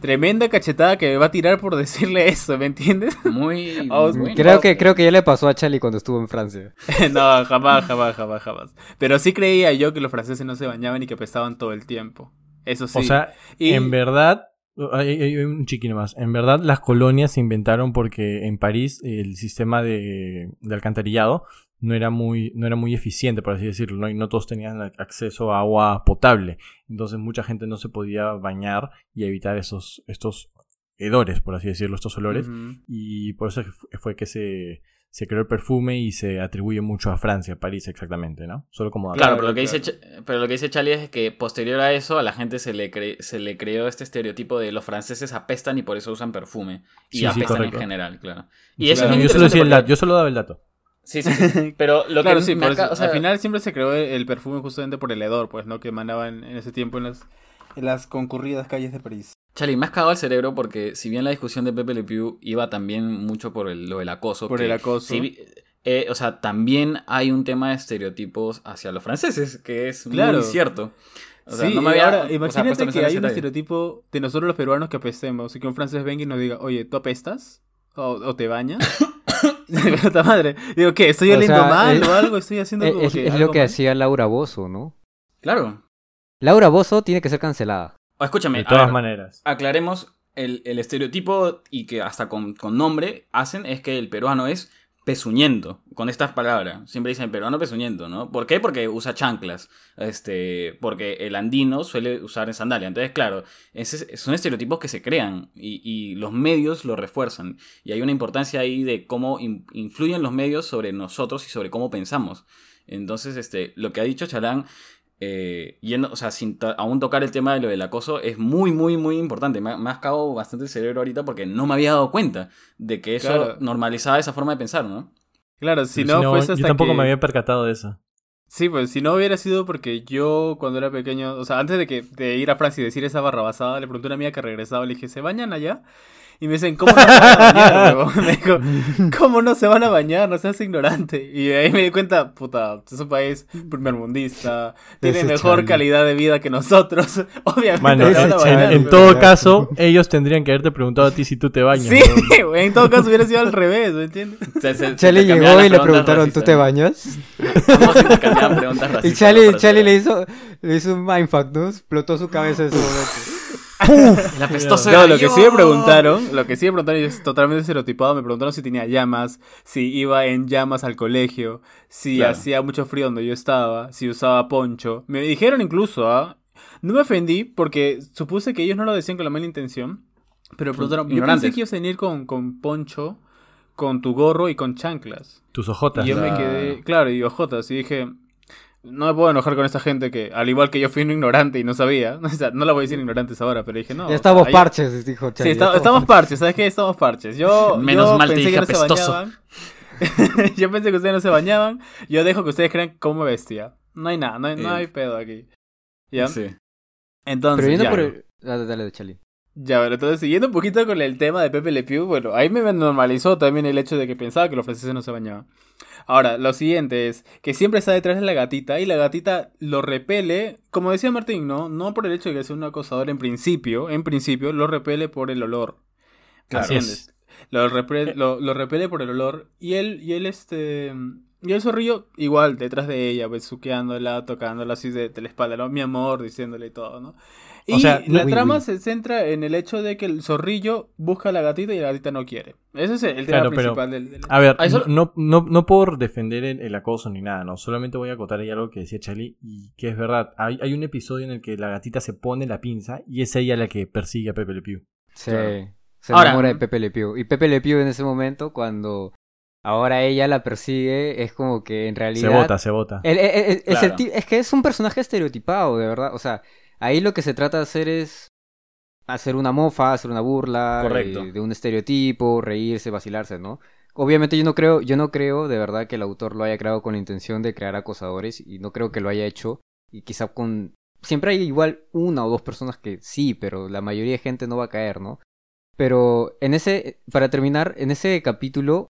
Tremenda cachetada que me va a tirar por decirle eso, ¿me entiendes? Muy. Oh, muy- Creo que, creo que ya le pasó a Charlie cuando estuvo en Francia. no, jamás, jamás, jamás, jamás. Pero sí creía yo que los franceses no se bañaban y que apestaban todo el tiempo. Eso sí. O sea, Y- en verdad, hay, hay un chiquino más. En verdad, las colonias se inventaron porque en París el sistema de, de alcantarillado no era muy, no era muy eficiente, por así decirlo, ¿no? y no todos tenían acceso a agua potable. Entonces mucha gente no se podía bañar y evitar esos, estos hedores, por así decirlo, estos olores. Y por eso fu- fue que se, se creó el perfume y se atribuye mucho a Francia, París exactamente, ¿no? Solo como. Claro, pero lo, que dice, pero lo que dice Charlie es que posterior a eso a la gente se le, cre- se le creó este estereotipo de los franceses apestan y por eso usan perfume. Y Sí, apestan en general, claro. Y eso es yo, solo decía el dato, yo solo daba el dato. Sí, sí, sí. Pero lo claro, que sí, aca- eso, o sea, al final siempre se creó el, perfume justamente por el hedor, pues, ¿no? Que emanaban en ese tiempo en las, en las concurridas calles de París. Charlie, me has cagado el cerebro porque si bien la discusión de Pepe Le Pew iba también mucho por el- lo del acoso. Por que el acoso. si eh, o sea, también hay un tema de estereotipos hacia los franceses, que es Claro. muy cierto. O sea, sí, no me había- ahora, o sea, imagínate que hay un estereotipo de nosotros los peruanos que apestemos y que un francés venga y nos diga, oye, ¿tú apestas? ¿O, o te bañas? De puta madre. Digo, ¿qué? ¿Estoy O oliendo sea, mal es- o algo? ¿Estoy haciendo Es, como es- que es algo lo que mal? hacía Laura Bozo, ¿no? Claro. Laura Bozo tiene que ser cancelada. O escúchame, De todas ver, maneras. aclaremos el, el estereotipo y que hasta con, con nombre hacen es que el peruano es pezuñento, con estas palabras. Siempre dicen peruano pezuñento, ¿no? ¿Por qué? Porque usa chanclas. Este, porque el andino suele usar en sandalia. Entonces, claro, son estereotipos que se crean y, y los medios lo refuerzan. Y hay una importancia ahí de cómo in- influyen los medios sobre nosotros y sobre cómo pensamos. Entonces, este, lo que ha dicho Chalán, eh, yendo, o sea, sin to- aún tocar el tema de lo del acoso, es muy, muy, muy importante. Me, ha- me ha cagado bastante el cerebro ahorita porque no me había dado cuenta de que eso Claro. normalizaba esa forma de pensar, ¿no? Claro, si Pero no, fuese hasta yo tampoco que- me había percatado de eso. Sí, pues si no hubiera sido porque yo cuando era pequeño, o sea, antes de que de ir a Francia y decir esa barrabasada, le pregunté a una amiga que regresaba, le dije, ¿se bañan allá? Y me dicen, ¿cómo no se van a bañar? huevón?" Me dijo, ¿cómo no se van a bañar? No seas ignorante. Y ahí me di cuenta, puta, es un país primermundista, tiene mejor calidad de vida que nosotros. Obviamente Mano, se van a ese en, Chale, bañar. en huevón. todo caso, ellos tendrían que haberte preguntado a ti si tú te bañas. Sí, en todo caso hubiera sido al revés, ¿me entiendes? Se- se- se Charlie intercambiaban llegó y le preguntaron, ¿tú te bañas? Y para Charlie le hizo, le hizo un mindfuck, ¿no? Explotó su cabeza en ese momento. El apestoso No, era lo que yo. sí me preguntaron, lo que sí me preguntaron y es totalmente estereotipado, me preguntaron si tenía llamas, si iba en llamas al colegio, si Claro. hacía mucho frío donde yo estaba, si usaba poncho. Me dijeron incluso, ¿ah? No me ofendí porque supuse que ellos no lo decían con la mala intención, pero me preguntaron, yo pensé que ibas a venir con, con poncho, con tu gorro y con chanclas. Tus ojotas. Y yo me quedé, claro, y ojotas, y dije, no me puedo enojar con esta gente que, al igual que yo fui un ignorante y no sabía, o sea, no la voy a decir ignorantes ahora, pero dije, no. Ya estamos ahí- parches, dijo Sí, Charlie. está- estamos parches, ¿sabes qué? Estamos parches. Yo, Menos yo mal te pensé dije que no se bañaban. yo pensé que ustedes no se bañaban. Yo dejo que ustedes crean cómo me vestía. No hay nada, no hay, no Eh. hay pedo aquí. ¿Ya? Sí. Entonces, Pero ya. por el... Dale, dale, de Charlie. Ya, bueno, entonces siguiendo un poquito con el tema de Pepe Le Pew, bueno, ahí me normalizó también el hecho de que pensaba que los franceses no se bañaban. Ahora, lo siguiente es que siempre está detrás de la gatita y la gatita lo repele, como decía Martín, ¿no? No por el hecho de que sea un acosador en principio, en principio, lo repele por el olor. Claro. ¿Entiendes? Lo, repre- lo, lo repele por el olor y él, y él, este... Y el zorrillo, igual, detrás de ella, besuqueándola, tocándola así de, de la espalda, ¿no? Mi amor, diciéndole y todo, ¿no? Y O sea, la uy, trama uy. se centra en el hecho de que el zorrillo busca a la gatita y la gatita no quiere. Ese es el, tema Claro, pero- principal del... del- A ver, Ah, eso- no, no, no por defender el, el acoso ni nada, no. Solamente voy a acotar ahí algo que decía Charlie y que es verdad. Hay, hay un episodio en el que la gatita se pone la pinza y es ella la que persigue a Pepe Le Pew. Sí. Claro. Se Ahora- enamora de Pepe Le Pew. Y Pepe Le Pew en ese momento, cuando ahora ella la persigue, es como que en realidad... Se bota, se. El- el- Claro. ti- es que es un personaje estereotipado, de verdad. O sea, ahí lo que se trata de hacer es hacer una mofa, hacer una burla Correcto. eh, de un estereotipo, reírse, vacilarse, ¿no? Obviamente yo no creo, yo no creo de verdad que el autor lo haya creado con la intención de crear acosadores y no creo que lo haya hecho y quizá con siempre hay igual una o dos personas que sí, pero la mayoría de gente no va a caer, ¿no? Pero en ese para terminar, en ese capítulo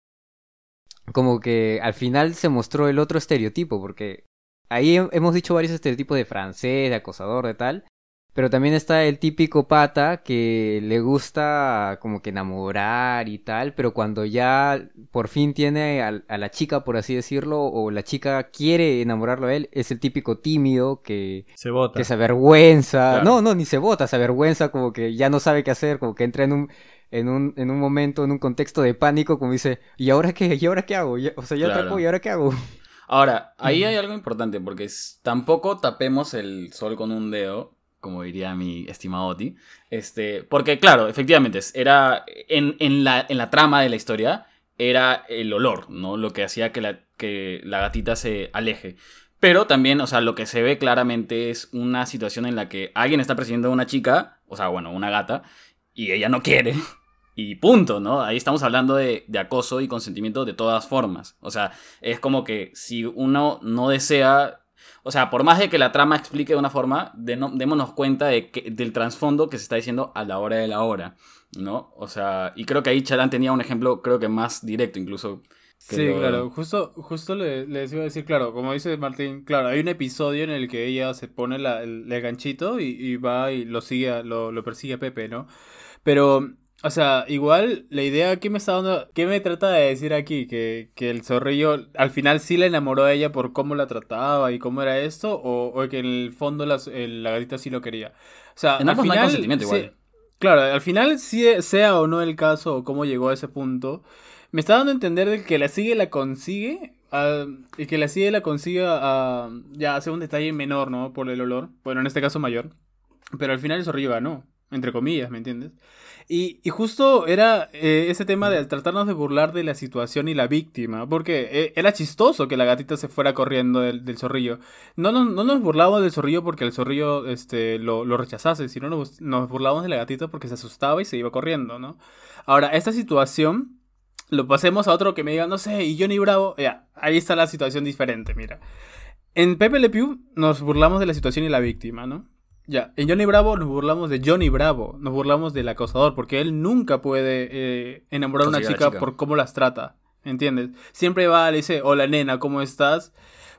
como que al final se mostró el otro estereotipo, porque ahí he- hemos dicho varios estereotipos de francés, de acosador, de tal, pero también está el típico pata que le gusta como que enamorar y tal, pero cuando ya por fin tiene al- a, la chica, por así decirlo, o la chica quiere enamorarlo a él, es el típico tímido que, Se bota. que se avergüenza. Claro. No, no, ni se bota, se avergüenza, como que ya no sabe qué hacer, como que entra en un, en un, en un momento, en un contexto de pánico, como dice, ¿y ahora qué? ¿Y ahora qué hago? O sea, ya Claro. ¿y ahora qué hago? Ahora, ahí hay algo importante, porque tampoco tapemos el sol con un dedo, como diría mi estimado Oti. Este, porque, claro, efectivamente, era en, en la, en la trama de la historia, era el olor, ¿no? Lo que hacía que la, que la gatita se aleje. Pero también, o sea, lo que se ve claramente es una situación en la que alguien está persiguiendo a una chica, o sea, bueno, una gata, y ella no quiere. Y punto, ¿no? Ahí estamos hablando de, de acoso y consentimiento de todas formas. O sea, es como que si uno no desea. O sea, por más de que la trama explique de una forma, de no- démonos cuenta de que, del trasfondo que se está diciendo a la hora de la hora, ¿no? O sea, y creo que ahí Chalán tenía un ejemplo, creo que más directo incluso. Sí, lo- claro, justo, justo le- les iba a decir, claro, como dice Martín, claro, hay un episodio en el que ella se pone la- el, el ganchito y, y va y lo sigue, lo, lo persigue a Pepe, ¿no? Pero, o sea, igual la idea que me está dando, ¿qué me trata de decir aquí? Que, que el zorrillo al final sí le enamoró a ella por cómo la trataba y cómo era esto, o, o que en el fondo el- la gatita sí lo quería. O sea, En al ambos no hay final, consentimiento sí- igual. Claro, al final, sí, sea o no el caso o cómo llegó a ese punto, me está dando a entender de que la sigue la consigue ah, y que la sigue la consigue a ya hace un detalle menor, ¿no? Por el olor. Bueno, en este caso mayor. Pero al final el zorrillo ganó, entre comillas, ¿me entiendes? Y, y justo era eh, ese tema de tratarnos de burlar de la situación y la víctima, porque eh, era chistoso que la gatita se fuera corriendo del, del zorrillo. No, no, no nos burlábamos del zorrillo porque el zorrillo este, lo, lo rechazase, sino nos, nos burlábamos de la gatita porque se asustaba y se iba corriendo, ¿no? Ahora, esta situación lo pasemos a otro que me diga, no sé, y Johnny Bravo, ya, ahí está la situación diferente, mira. En Pepe Le Pew nos burlamos de la situación y la víctima, ¿no? Ya, en Johnny Bravo nos burlamos de Johnny Bravo, nos burlamos del acosador, porque él nunca puede eh, enamorar a una chica, chica. por cómo las trata, ¿entiendes? Siempre va, le dice, hola nena, ¿cómo estás?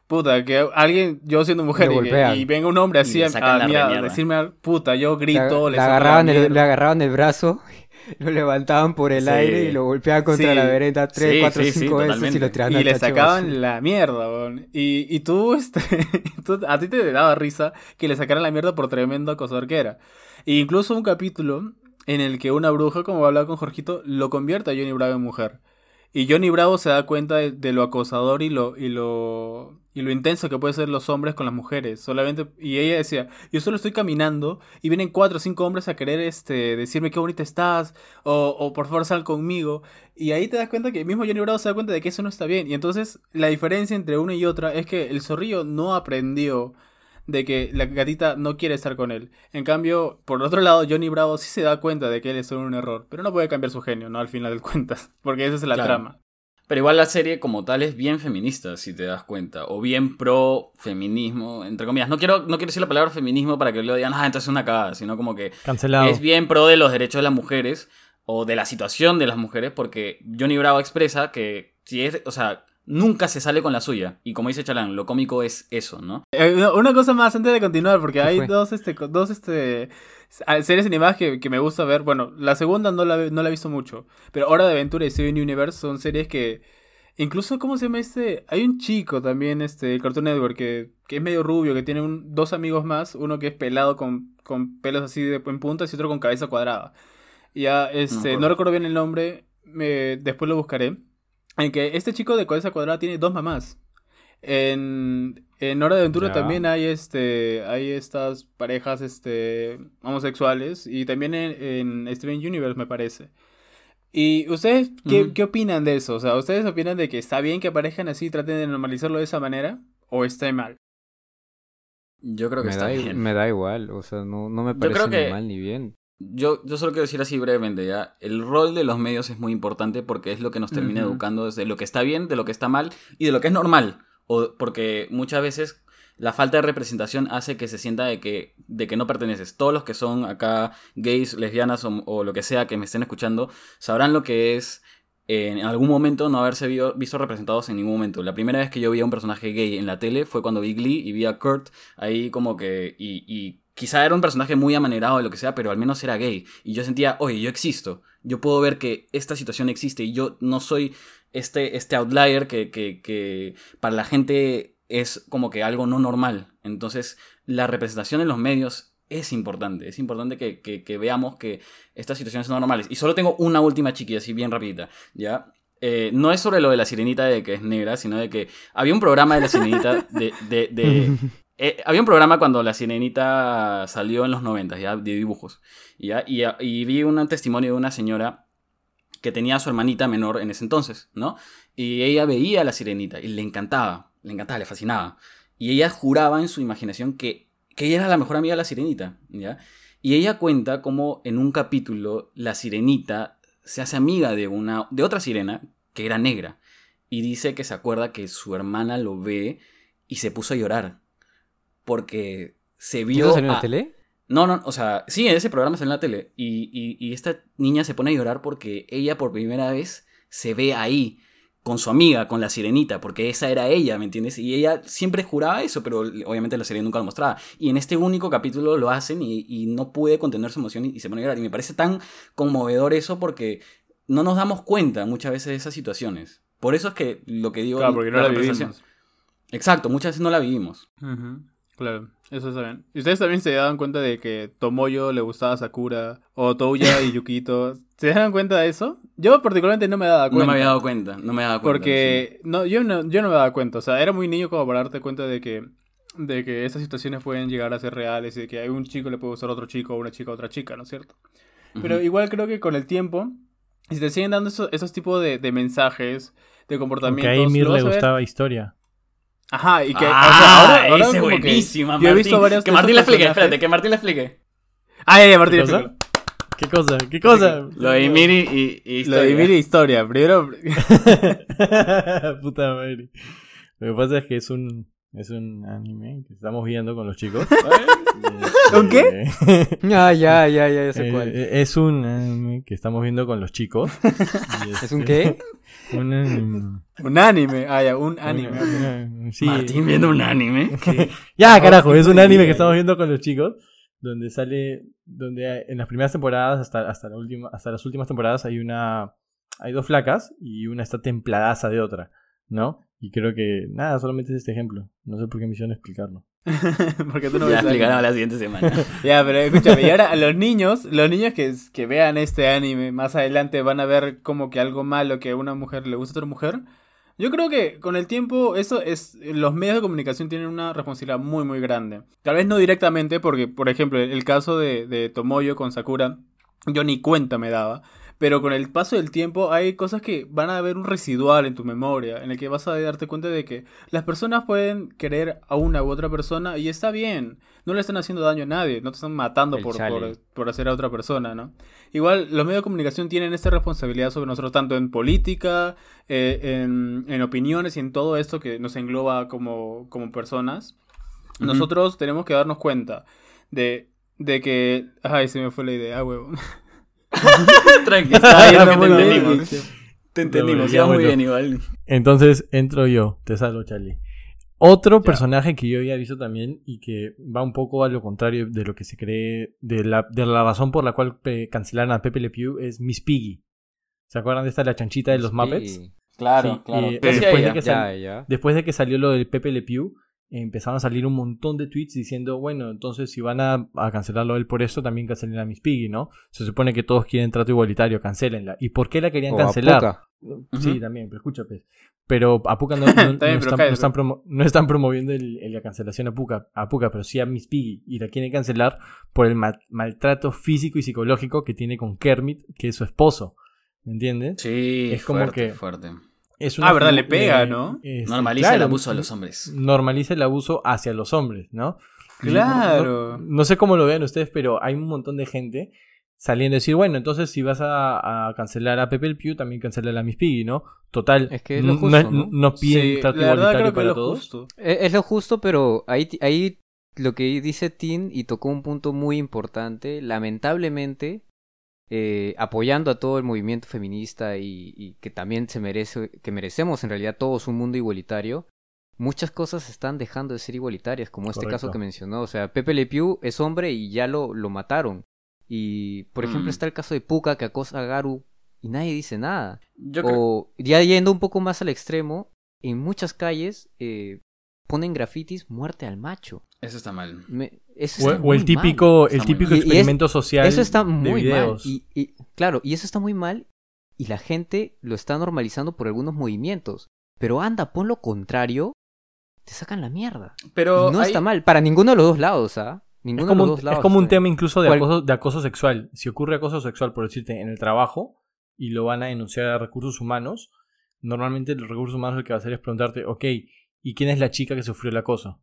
Puta, que alguien, yo siendo mujer, y, y venga un hombre así a, a mí a decirme, puta, yo grito, le, le, agarraban el, le agarraban el brazo, lo levantaban por el Sí. aire y lo golpeaban contra Sí. la vereda 3, Sí, 4, sí, sí, 5 veces y lo tiraban y le sacaban basura. la mierda, weón. Y, y tú, este, tú- a ti te daba risa que le sacaran la mierda por tremendo acosador que era. E incluso un capítulo en el que una bruja, como hablaba con Jorgito, lo convierte a Johnny Bravo en mujer. Y Johnny Bravo se da cuenta de, lo acosador y lo, y lo y lo intenso que pueden ser los hombres con las mujeres. Solamente, y ella decía, yo solo estoy caminando y vienen cuatro o cinco hombres a querer este, decirme qué bonita estás, o, o por favor sal conmigo. Y ahí te das cuenta que mismo Johnny Bravo se da cuenta de que eso no está bien. Y entonces la diferencia entre una y otra es que el zorrillo no aprendió de que la gatita no quiere estar con él. En cambio, por otro lado, Johnny Bravo sí se da cuenta de que él es un error, pero no puede cambiar su genio, ¿no? Al final de cuentas, porque esa es la Claro. trama. Pero igual la serie como tal es bien feminista, si te das cuenta. O bien pro feminismo, entre comillas. No quiero, no quiero decir la palabra feminismo para que lo digan, ah, entonces es una cagada, sino como que Cancelado. es bien pro de los derechos de las mujeres o de la situación de las mujeres, porque Johnny Bravo expresa que si es, o sea, nunca se sale con la suya. Y como dice Chalán, lo cómico es eso, ¿no? Eh, no, una cosa más antes de continuar, porque ¿Qué hay fue? dos, este, dos, este, series animadas que, que me gusta ver. Bueno, la segunda no la, no la he visto mucho, pero Hora de Aventura y Steven Universe son series que, incluso, ¿cómo se llama este? Hay un chico también, este, Cartoon Network, que, que es medio rubio, que tiene un- dos amigos más, uno que es pelado con, con pelos así de en puntas y otro con cabeza cuadrada. Ya, este, acuerdo. no recuerdo bien el nombre, me- después lo buscaré. En que este chico de cabeza cuadrada tiene dos mamás. En, en Hora de Aventura Ya. también hay este hay estas parejas este homosexuales y también en, en Steven Universe me parece. ¿Y ustedes qué, qué opinan de eso? O sea, ¿ustedes opinan de que está bien que aparezcan así, traten de normalizarlo de esa manera? ¿O está mal? Yo creo que Me está da, i- bien. me da igual, o sea, no, no me parece ni que- mal ni bien. Yo, yo solo quiero decir así brevemente, ¿ya? El rol de los medios es muy importante porque es lo que nos termina educando desde lo que está bien, de lo que está mal y de lo que es normal. O porque muchas veces la falta de representación hace que se sienta de que, de que no perteneces. Todos los que son acá gays, lesbianas o, o lo que sea que me estén escuchando sabrán lo que es en algún momento no haberse vio- visto representados en ningún momento. La primera vez que yo vi a un personaje gay en la tele fue cuando vi Glee y vi a Kurt ahí como que... Y, y quizá era un personaje muy amanerado de lo que sea, pero al menos era gay. Y yo sentía, oye, yo existo. Yo puedo ver que esta situación existe y yo no soy este, este outlier que, que, que para la gente es como que algo no normal. Entonces, la representación en los medios es importante. Es importante que, que- veamos que estas situaciones son normales. Y solo tengo una última chiquilla, así bien rapidita, ¿ya? Eh, no es sobre lo de la sirenita de que es negra, sino de que había un programa de la sirenita de- de- eh, había un programa cuando la sirenita salió en los 90, ya, de dibujos. Y, vi un testimonio de una señora que tenía a su hermanita menor en ese entonces, ¿no? Y ella veía a la sirenita y le encantaba, le encantaba, le fascinaba. Y ella juraba en su imaginación que, que ella era la mejor amiga de la sirenita. Y ella cuenta cómo en un capítulo la sirenita se hace amiga de, una, de otra sirena que era negra. Y dice que se acuerda que su hermana lo ve y se puso a llorar. Porque se ¿Y vio... eso salió en la tele? no, no, o sea, sí, en ese programa sale en la tele. Y, y- y esta niña se pone a llorar porque ella por primera vez se ve ahí con su amiga, con la sirenita, porque esa era ella, ¿me entiendes? Y ella siempre juraba eso, pero obviamente la serie nunca lo mostraba. Y en este único capítulo lo hacen y, y no puede contener su emoción y, y se pone a llorar. Y me parece tan conmovedor eso porque no nos damos cuenta muchas veces de esas situaciones. Por eso es que lo que digo... Claro, porque no la vivimos. Exacto, muchas veces no la vivimos. Claro, eso está bien. ¿Y ustedes también se daban cuenta de que Tomoyo le gustaba a Sakura? O Touya y Yukito. ¿Se dan cuenta de eso? Yo particularmente no me daba cuenta. No me había dado cuenta, no me había dado cuenta. Porque no, yo, no, yo no me daba cuenta. O sea, era muy niño como para darte cuenta de que, de que esas situaciones pueden llegar a ser reales y de que a un chico le puede gustar a otro chico o una chica a otra chica, ¿no es cierto? Pero igual creo que con el tiempo, si te siguen dando esos, esos tipos de, de mensajes, de Porque comportamientos... a Ymir lo le a gustaba historia. Ajá, y que... ah, o sea, ahora, ahora ese que buenísima, yo he visto Martín. varios Que Martín le explique, personajes. espérate, que Martín le explique. Ah, ya, ya, Martín, ¿Qué cosa? ¿Qué cosa? ¿Qué cosa? Lo de Miri y, y Lo de historia. Miri historia. Primero... Puta madre. Lo que pasa es que es un, es un anime que estamos viendo con los chicos. ¿Con qué? Ah, ya, ya, ya, ya sé eh, cuál. es un anime que estamos viendo con los chicos. ¿Es un este, qué? Un anime. Un anime. Ah, ya, un anime. Un- sí. Martín viendo un anime. Ya, carajo, es un anime que estamos viendo con los chicos. Donde sale. Donde hay- en las primeras temporadas, hasta, hasta, la última, hasta las últimas temporadas, hay una. Hay dos flacas y una está templadaza de otra, ¿no? Y creo que. Nada, solamente es este ejemplo. No sé por qué me hicieron explicarlo. Porque tú no ya explicaremos la siguiente semana. Ya, pero escúchame, y ahora a los niños, los niños que, que vean este anime más adelante van a ver como que algo malo que a una mujer le gusta a otra mujer. Yo creo que con el tiempo eso es los medios de comunicación tienen una responsabilidad muy muy grande. Tal vez no directamente porque por ejemplo el caso de, de Tomoyo con Sakura yo ni cuenta me daba. Pero con el paso del tiempo hay cosas que van a haber un residual en tu memoria, en el que vas a darte cuenta de que las personas pueden querer a una u otra persona y está bien. No le están haciendo daño a nadie, no te están matando por, por, por hacer a otra persona, ¿no? Igual los medios de comunicación tienen esta responsabilidad sobre nosotros, tanto en política, eh, en, en opiniones y en todo esto que nos engloba como, como personas. Nosotros tenemos que darnos cuenta de, de que... Ay, se me fue la idea, huevo. Tranqui, Está que te entendimos. Te entendimos, Ya, muy bien igual. Entonces entro yo, te salvo, Charlie. Otro Ya. personaje que yo había visto también y que va un poco a lo contrario de lo que se cree, de la, de la razón por la cual cancelaron a Pepe Le Pew es Miss Piggy. ¿Se acuerdan de esta la chanchita de los Muppets? Sí. Claro, Sí, claro. eh, ¿Qué hacía después de que sal- Ya, ya. Después de que salió lo del Pepe Le Pew, empezaron a salir un montón de tweets diciendo, bueno, entonces si van a, a cancelarlo a él por esto, también cancelen a Miss Piggy, ¿no? Se supone que todos quieren trato igualitario, cancelenla. ¿Y por qué la querían O a cancelar? Puka. Sí, también, pero escucha, pues. Pero a Puka no, están, cállate, no están promo- no están promoviendo el- el- la cancelación a Puka, a Puka, pero sí a Miss Piggy. Y la quieren cancelar por el ma- maltrato físico y psicológico que tiene con Kermit, que es su esposo. ¿Me entiendes? Sí, Es como fuerte, que- fuerte. Es Ah, ¿verdad? Le pega, eh, ¿no? este, Normaliza el abuso a los hombres. Normaliza el abuso hacia los hombres, ¿no? Claro. No, no sé cómo lo vean ustedes, pero hay un montón de gente saliendo a decir, bueno, entonces si vas a, a cancelar a Pepe el Pew, también cancela a Miss Piggy, ¿no? Total. Es que es lo justo, no, ¿no? no piden Sí, trato igualitario para es lo todos. justo. Es, es lo justo, pero ahí, ahí lo que dice Tin y tocó un punto muy importante, lamentablemente, eh, apoyando a todo el movimiento feminista y, y que también se merece, que merecemos en realidad todos un mundo igualitario, muchas cosas están dejando de ser igualitarias, como este caso que mencionó. O sea, Pepe Le Pew es hombre y ya lo, lo mataron. Y, por ejemplo, Mm. está el caso de Puka que acosa a Garu y nadie dice nada. Yo creo... O ya yendo un poco más al extremo, en muchas calles eh, ponen grafitis muerte al macho. Eso está mal. Me- eso O, está o el típico, mal. el típico mal. Y- y es- experimento social Eso está de muy mal. videos. Y, y- claro, y eso está muy mal y la gente lo está normalizando por algunos movimientos. Pero anda, pon lo contrario, te sacan la mierda. Pero Y no hay- está mal, para ninguno de los dos lados, ¿ah? Ninguno Es como, de los un, dos lados. es como un está bien. tema incluso de acoso, de acoso sexual. Si ocurre acoso sexual, por decirte, en el trabajo y lo van a denunciar a recursos humanos, normalmente los recursos humanos lo que va a hacer es preguntarte, ok, ¿y quién es la chica que sufrió el acoso?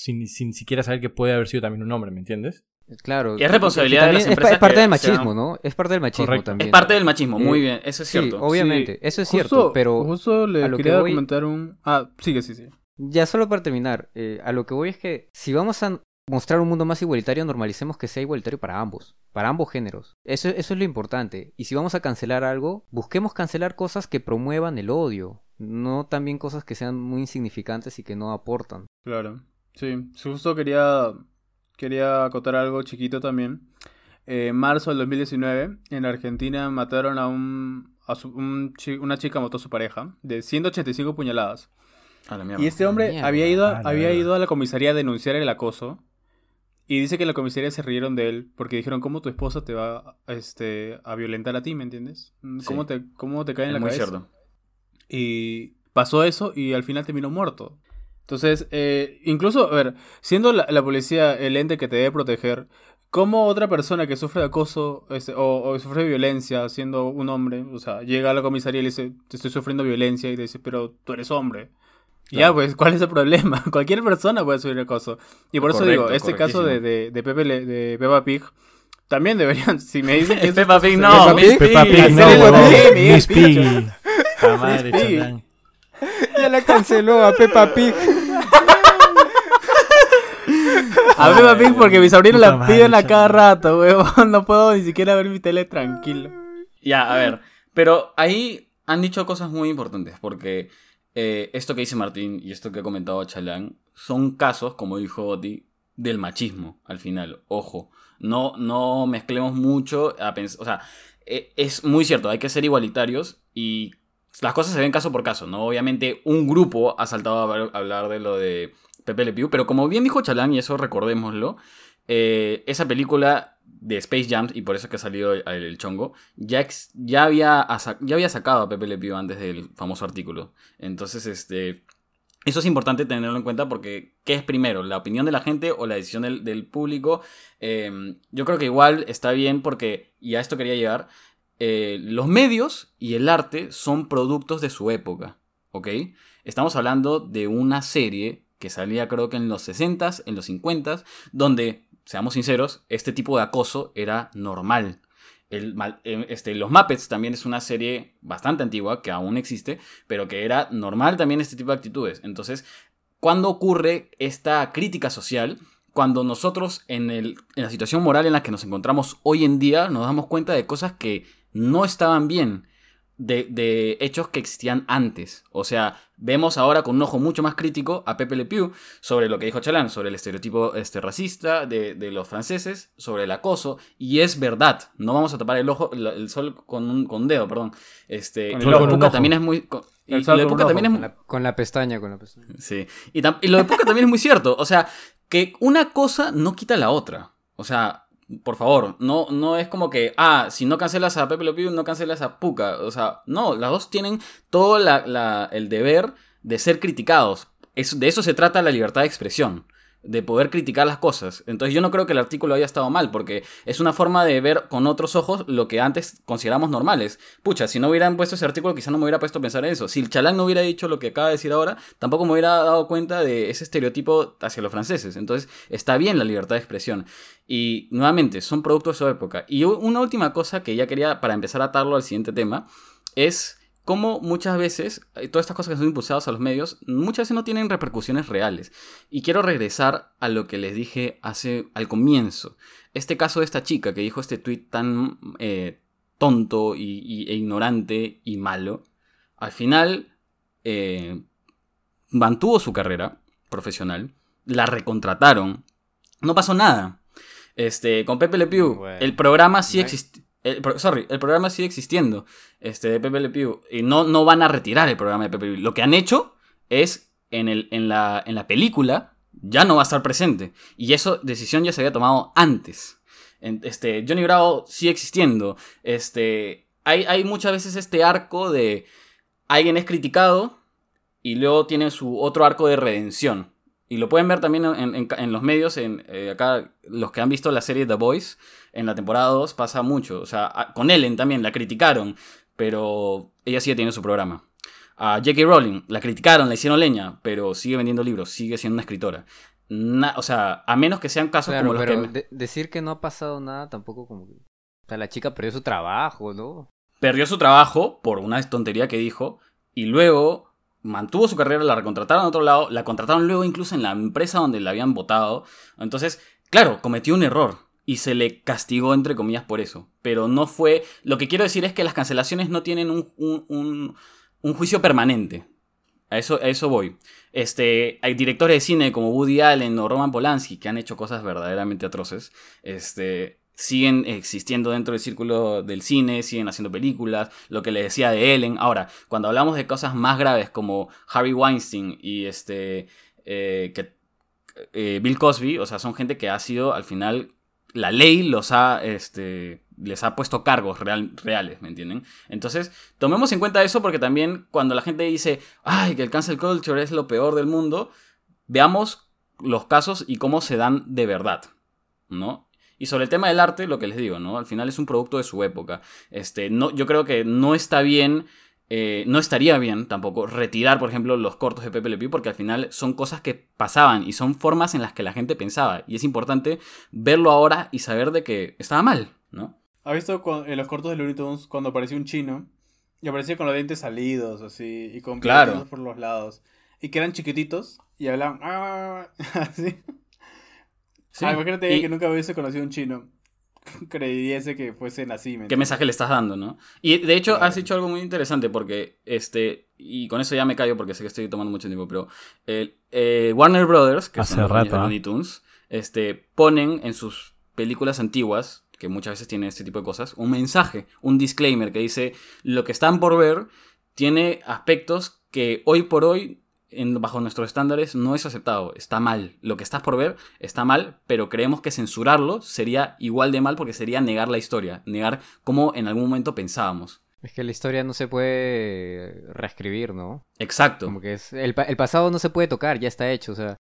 Sin, sin siquiera saber que puede haber sido también un hombre, ¿me entiendes? Claro. Y es responsabilidad de las empresas Es parte que del machismo, ¿no? Es parte del machismo Correcto. también. Es parte del machismo, Eh, muy bien, eso es Sí, cierto. obviamente, Sí. eso es Justo- cierto, pero Justo le a lo que quería voy- comentar un... Ah, sigue, sí, sí. Ya solo para terminar, eh, a lo que voy es que si vamos a mostrar un mundo más igualitario, normalicemos que sea igualitario para ambos, para ambos géneros. Eso, eso es lo importante. Y si vamos a cancelar algo, busquemos cancelar cosas que promuevan el odio, no también cosas que sean muy insignificantes y que no aportan. Claro. Sí, justo quería, quería acotar algo chiquito también. Eh, En marzo del 2019, en Argentina mataron a un... A su- un chi- una chica mató a su pareja de 185 puñaladas. A la. Y este hombre Mierda. había ido, la había ido a la comisaría a denunciar el acoso. Y dice que en la comisaría se rieron de él porque dijeron, ¿cómo tu esposa te va este, a violentar a ti, me entiendes? ¿Cómo, Sí. te, cómo te cae en Es la muy cabeza? cierto. Y pasó eso y al final terminó muerto. Entonces, eh, incluso, a ver, siendo la, la policía el ente que te debe proteger, ¿cómo otra persona que sufre de acoso este, o, o sufre violencia siendo un hombre, o sea, llega a la comisaría y le dice, te estoy sufriendo violencia y te dice, pero tú eres hombre? Ya, pues, ¿cuál es el problema? Cualquier persona puede sufrir acoso. Y por eso digo, este caso de, de, de Pepe Le- de Peppa Pig, también deberían, si me dicen que Es es Peppa Pig, no, Peppa. Pig, no, Miss dice, Piggy. La canceló a Peppa Pig. A Peppa Pig porque mis sobrinos la piden a cada rato, huevón. No puedo ni siquiera ver mi tele tranquilo. Ya, a ver. Pero ahí han dicho cosas muy importantes, porque eh, esto que dice Martín y esto que ha comentado Chalán son casos, como dijo Oti, del machismo, al final. Ojo, no, no mezclemos mucho a pens- O sea, eh, es muy cierto, hay que ser igualitarios y las cosas se ven caso por caso, ¿no? Obviamente un grupo ha saltado a hablar de lo de Pepe Le Pew, pero como bien dijo Chalán, y eso recordémoslo, eh, esa película de Space Jam, y por eso es que ha salido el, chongo, ya, ya, había, ya había sacado a Pepe Le Pew antes del famoso artículo. Entonces, este... Eso es importante tenerlo en cuenta porque, ¿qué es primero? ¿La opinión de la gente o la decisión del, del público? Eh, yo creo que igual está bien porque, y a esto quería llegar, eh, los medios y el arte son productos de su época, ¿ok? Estamos hablando de una serie que salía creo que en los 60s, en los 50s, donde, seamos sinceros, este tipo de acoso era normal. Eh, este, los Muppets también es una serie bastante antigua, que aún existe, pero que era normal también este tipo de actitudes. Entonces, ¿cuándo ocurre esta crítica social? Cuando nosotros en la situación moral en la que nos encontramos hoy en día nos damos cuenta de cosas que no estaban bien, de, de hechos que existían antes. O sea, vemos ahora con un ojo mucho más crítico a Pepe Le Pew sobre lo que dijo Chalán, sobre el estereotipo este, racista de, de los franceses, sobre el acoso, y es verdad, no vamos a tapar el ojo, el, el sol con un, con dedo, perdón. Este, Con y el lo ojo. de Puka también es muy... con- y lo de Puka también es muy... la, con la pestaña, con la pestaña. Sí. Y, tam- y lo de Puka también es muy cierto. O sea, que una cosa no quita la otra. O sea, por favor, no, no es como que, ah, si no cancelas a Pepe Le Pew, no cancelas a Puka. O sea, no, las dos tienen todo la- la- el deber de ser criticados. De eso se trata la libertad de expresión. De poder criticar las cosas. Entonces yo no creo que el artículo haya estado mal, porque es una forma de ver con otros ojos lo que antes consideramos normales. Pucha, si no hubieran puesto ese artículo, quizá no me hubiera puesto a pensar en eso. Si el chalán no hubiera dicho lo que acaba de decir ahora, tampoco me hubiera dado cuenta de ese estereotipo hacia los franceses. Entonces, está bien la libertad de expresión. Y nuevamente, son productos de su época. Y una última cosa que ya quería, para empezar a atarlo al siguiente tema, es cómo muchas veces, eh, todas estas cosas que son impulsadas a los medios, muchas veces no tienen repercusiones reales. Y quiero regresar a lo que les dije hace, al comienzo. Este caso de esta chica que dijo este tweet tan eh, tonto y, y- e ignorante y malo, al final eh, mantuvo su carrera profesional, la recontrataron, no pasó nada. Este, con Pepe Le Pew, Bueno. el programa sí No hay- existe. El, sorry, el programa sigue existiendo. Este, de Pepe Le Pew. Y no, no van a retirar el programa de Pepe Le Pew. Lo que han hecho es en, el, en, la, en la película ya no va a estar presente. Y esa decisión ya se había tomado antes. Este, Johnny Bravo sigue existiendo. Este, hay, hay muchas veces este arco de alguien es criticado y luego tiene su otro arco de redención. Y lo pueden ver también en, en- en los medios, en, eh, acá los que han visto la serie The Voice, en la temporada 2 pasa mucho. O sea, a- con Ellen también la criticaron, pero ella sigue teniendo su programa. A J.K. Rowling la criticaron, la hicieron leña, pero sigue vendiendo libros, sigue siendo una escritora. Na- o sea, a menos que sean casos Claro, como los pero que... de- decir que no ha pasado nada tampoco como que... O sea, la chica perdió su trabajo, ¿no? perdió su trabajo por una tontería que dijo y luego mantuvo su carrera, la recontrataron a otro lado, la contrataron luego incluso en la empresa donde la habían votado. Entonces, claro, cometió un error y se le castigó entre comillas por eso. Pero no fue... Lo que quiero decir es que las cancelaciones no tienen un, un- un- un juicio permanente. A eso, a eso voy. Este, hay directores de cine como Woody Allen o Roman Polanski que han hecho cosas verdaderamente atroces. Este, siguen existiendo dentro del círculo del cine, siguen haciendo películas, lo que les decía de Ellen. Ahora, cuando hablamos de cosas más graves como Harry Weinstein y este eh, que, eh, Bill Cosby, o sea, son gente que ha sido al final la ley los ha este les ha puesto cargos real- reales, ¿me entienden? Entonces, tomemos en cuenta eso porque también cuando la gente dice, ay, que el cancel culture es lo peor del mundo, veamos los casos y cómo se dan de verdad, ¿no? Y sobre el tema del arte, lo que les digo, ¿no? Al final es un producto de su época. Este, no, yo creo que no está bien, eh, no estaría bien tampoco retirar, por ejemplo, los cortos de Pepe Le Pew, porque al final son cosas que pasaban y son formas en las que la gente pensaba. Y es importante verlo ahora y saber de que estaba mal, ¿no? ¿Has visto en los cortos de Looney Tunes cuando apareció un chino? Y aparecía con los dientes salidos, así, y con Claro. por los lados. Y que eran chiquititos y hablaban "Ah", así. Sí. Ah, imagínate Y- que nunca hubiese conocido un chino. Creyese que fuesen así. ¿me ¿Qué mensaje le estás dando, no? Y de hecho Claro. has hecho algo muy interesante porque, este, y con eso ya me callo porque sé que estoy tomando mucho tiempo, pero el, eh, Warner Brothers, que Hace son los rato, de. Looney Tunes, este, ponen en sus películas antiguas, que muchas veces tienen este tipo de cosas, un mensaje, un disclaimer que dice, lo que están por ver tiene aspectos que hoy por hoy en, bajo nuestros estándares no es aceptado, está mal. Lo que estás por ver está mal, pero creemos que censurarlo sería igual de mal porque sería negar la historia, negar cómo en algún momento pensábamos. Es que la historia no se puede reescribir, ¿no? Exacto. Como que es el, pa- el pasado no se puede tocar, ya está hecho, o sea,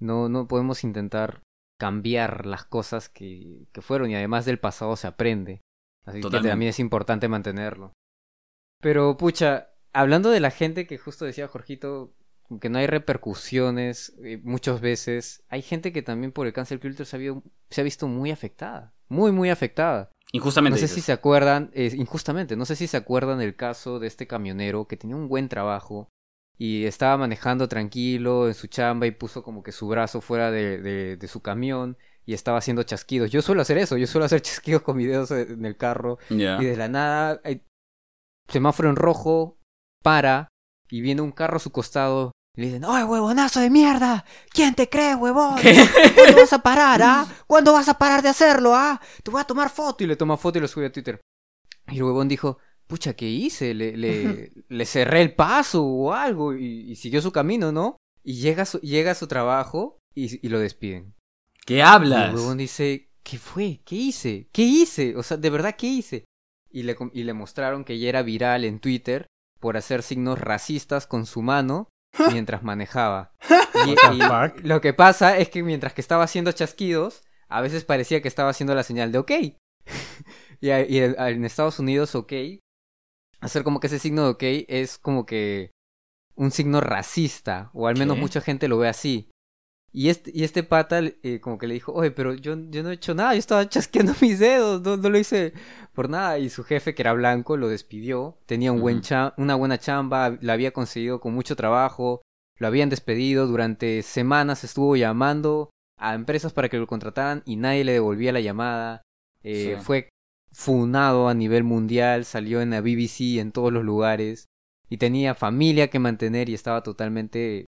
no, no podemos intentar cambiar las cosas que, que fueron y además del pasado se aprende. Así Totalmente. que también es importante mantenerlo. Pero pucha, hablando de la gente que justo decía Jorgito, que no hay repercusiones eh, muchas veces, hay gente que también por el cancel culture se ha, visto- se ha visto muy afectada, muy muy afectada. Injustamente. No sé si se acuerdan, eh, injustamente, no sé si se acuerdan del caso de este camionero que tenía un buen trabajo y estaba manejando tranquilo en su chamba y puso como que su brazo fuera de, de- de su camión y estaba haciendo chasquidos. Yo suelo hacer eso, yo suelo hacer chasquidos con mis dedos en el carro y de la nada, hay semáforo en rojo, para y viene un carro a su costado y le dicen, ¡Oye, huevonazo de mierda! ¿Quién te cree, huevón? ¿Cuándo vas a parar, ah? ¿Cuándo vas a parar de hacerlo, ah? Te voy a tomar foto. Y le toma foto y lo sube a Twitter. Y el huevón dijo, pucha, ¿qué hice? Le, le, le cerré el paso o algo y, y siguió su camino, ¿no? Y llega a su, llega a su trabajo y, y lo despiden. ¿Qué Y hablas? el huevón dice, ¿qué fue? ¿Qué hice? ¿Qué hice? O sea, ¿de verdad qué hice? Y le, y le mostraron que ya era viral en Twitter por hacer signos racistas con su mano mientras manejaba. Y, lo que pasa es que mientras que estaba haciendo chasquidos, a veces parecía que estaba haciendo la señal de OK. y, en Estados Unidos, OK, hacer como que ese signo de OK es como que un signo racista, o al menos ¿Qué? mucha gente lo ve así. Y este, y este pata eh, como que le dijo, oye, pero yo, yo no he hecho nada, yo estaba chasqueando mis dedos, no, no lo hice por nada. Y su jefe, que era blanco, lo despidió, tenía un buen cha- una buena chamba, la había conseguido con mucho trabajo, lo habían despedido, durante semanas estuvo llamando a empresas para que lo contrataran y nadie le devolvía la llamada. Eh, Sí. Fue funado a nivel mundial, salió en la BBC, en todos los lugares, y tenía familia que mantener y estaba totalmente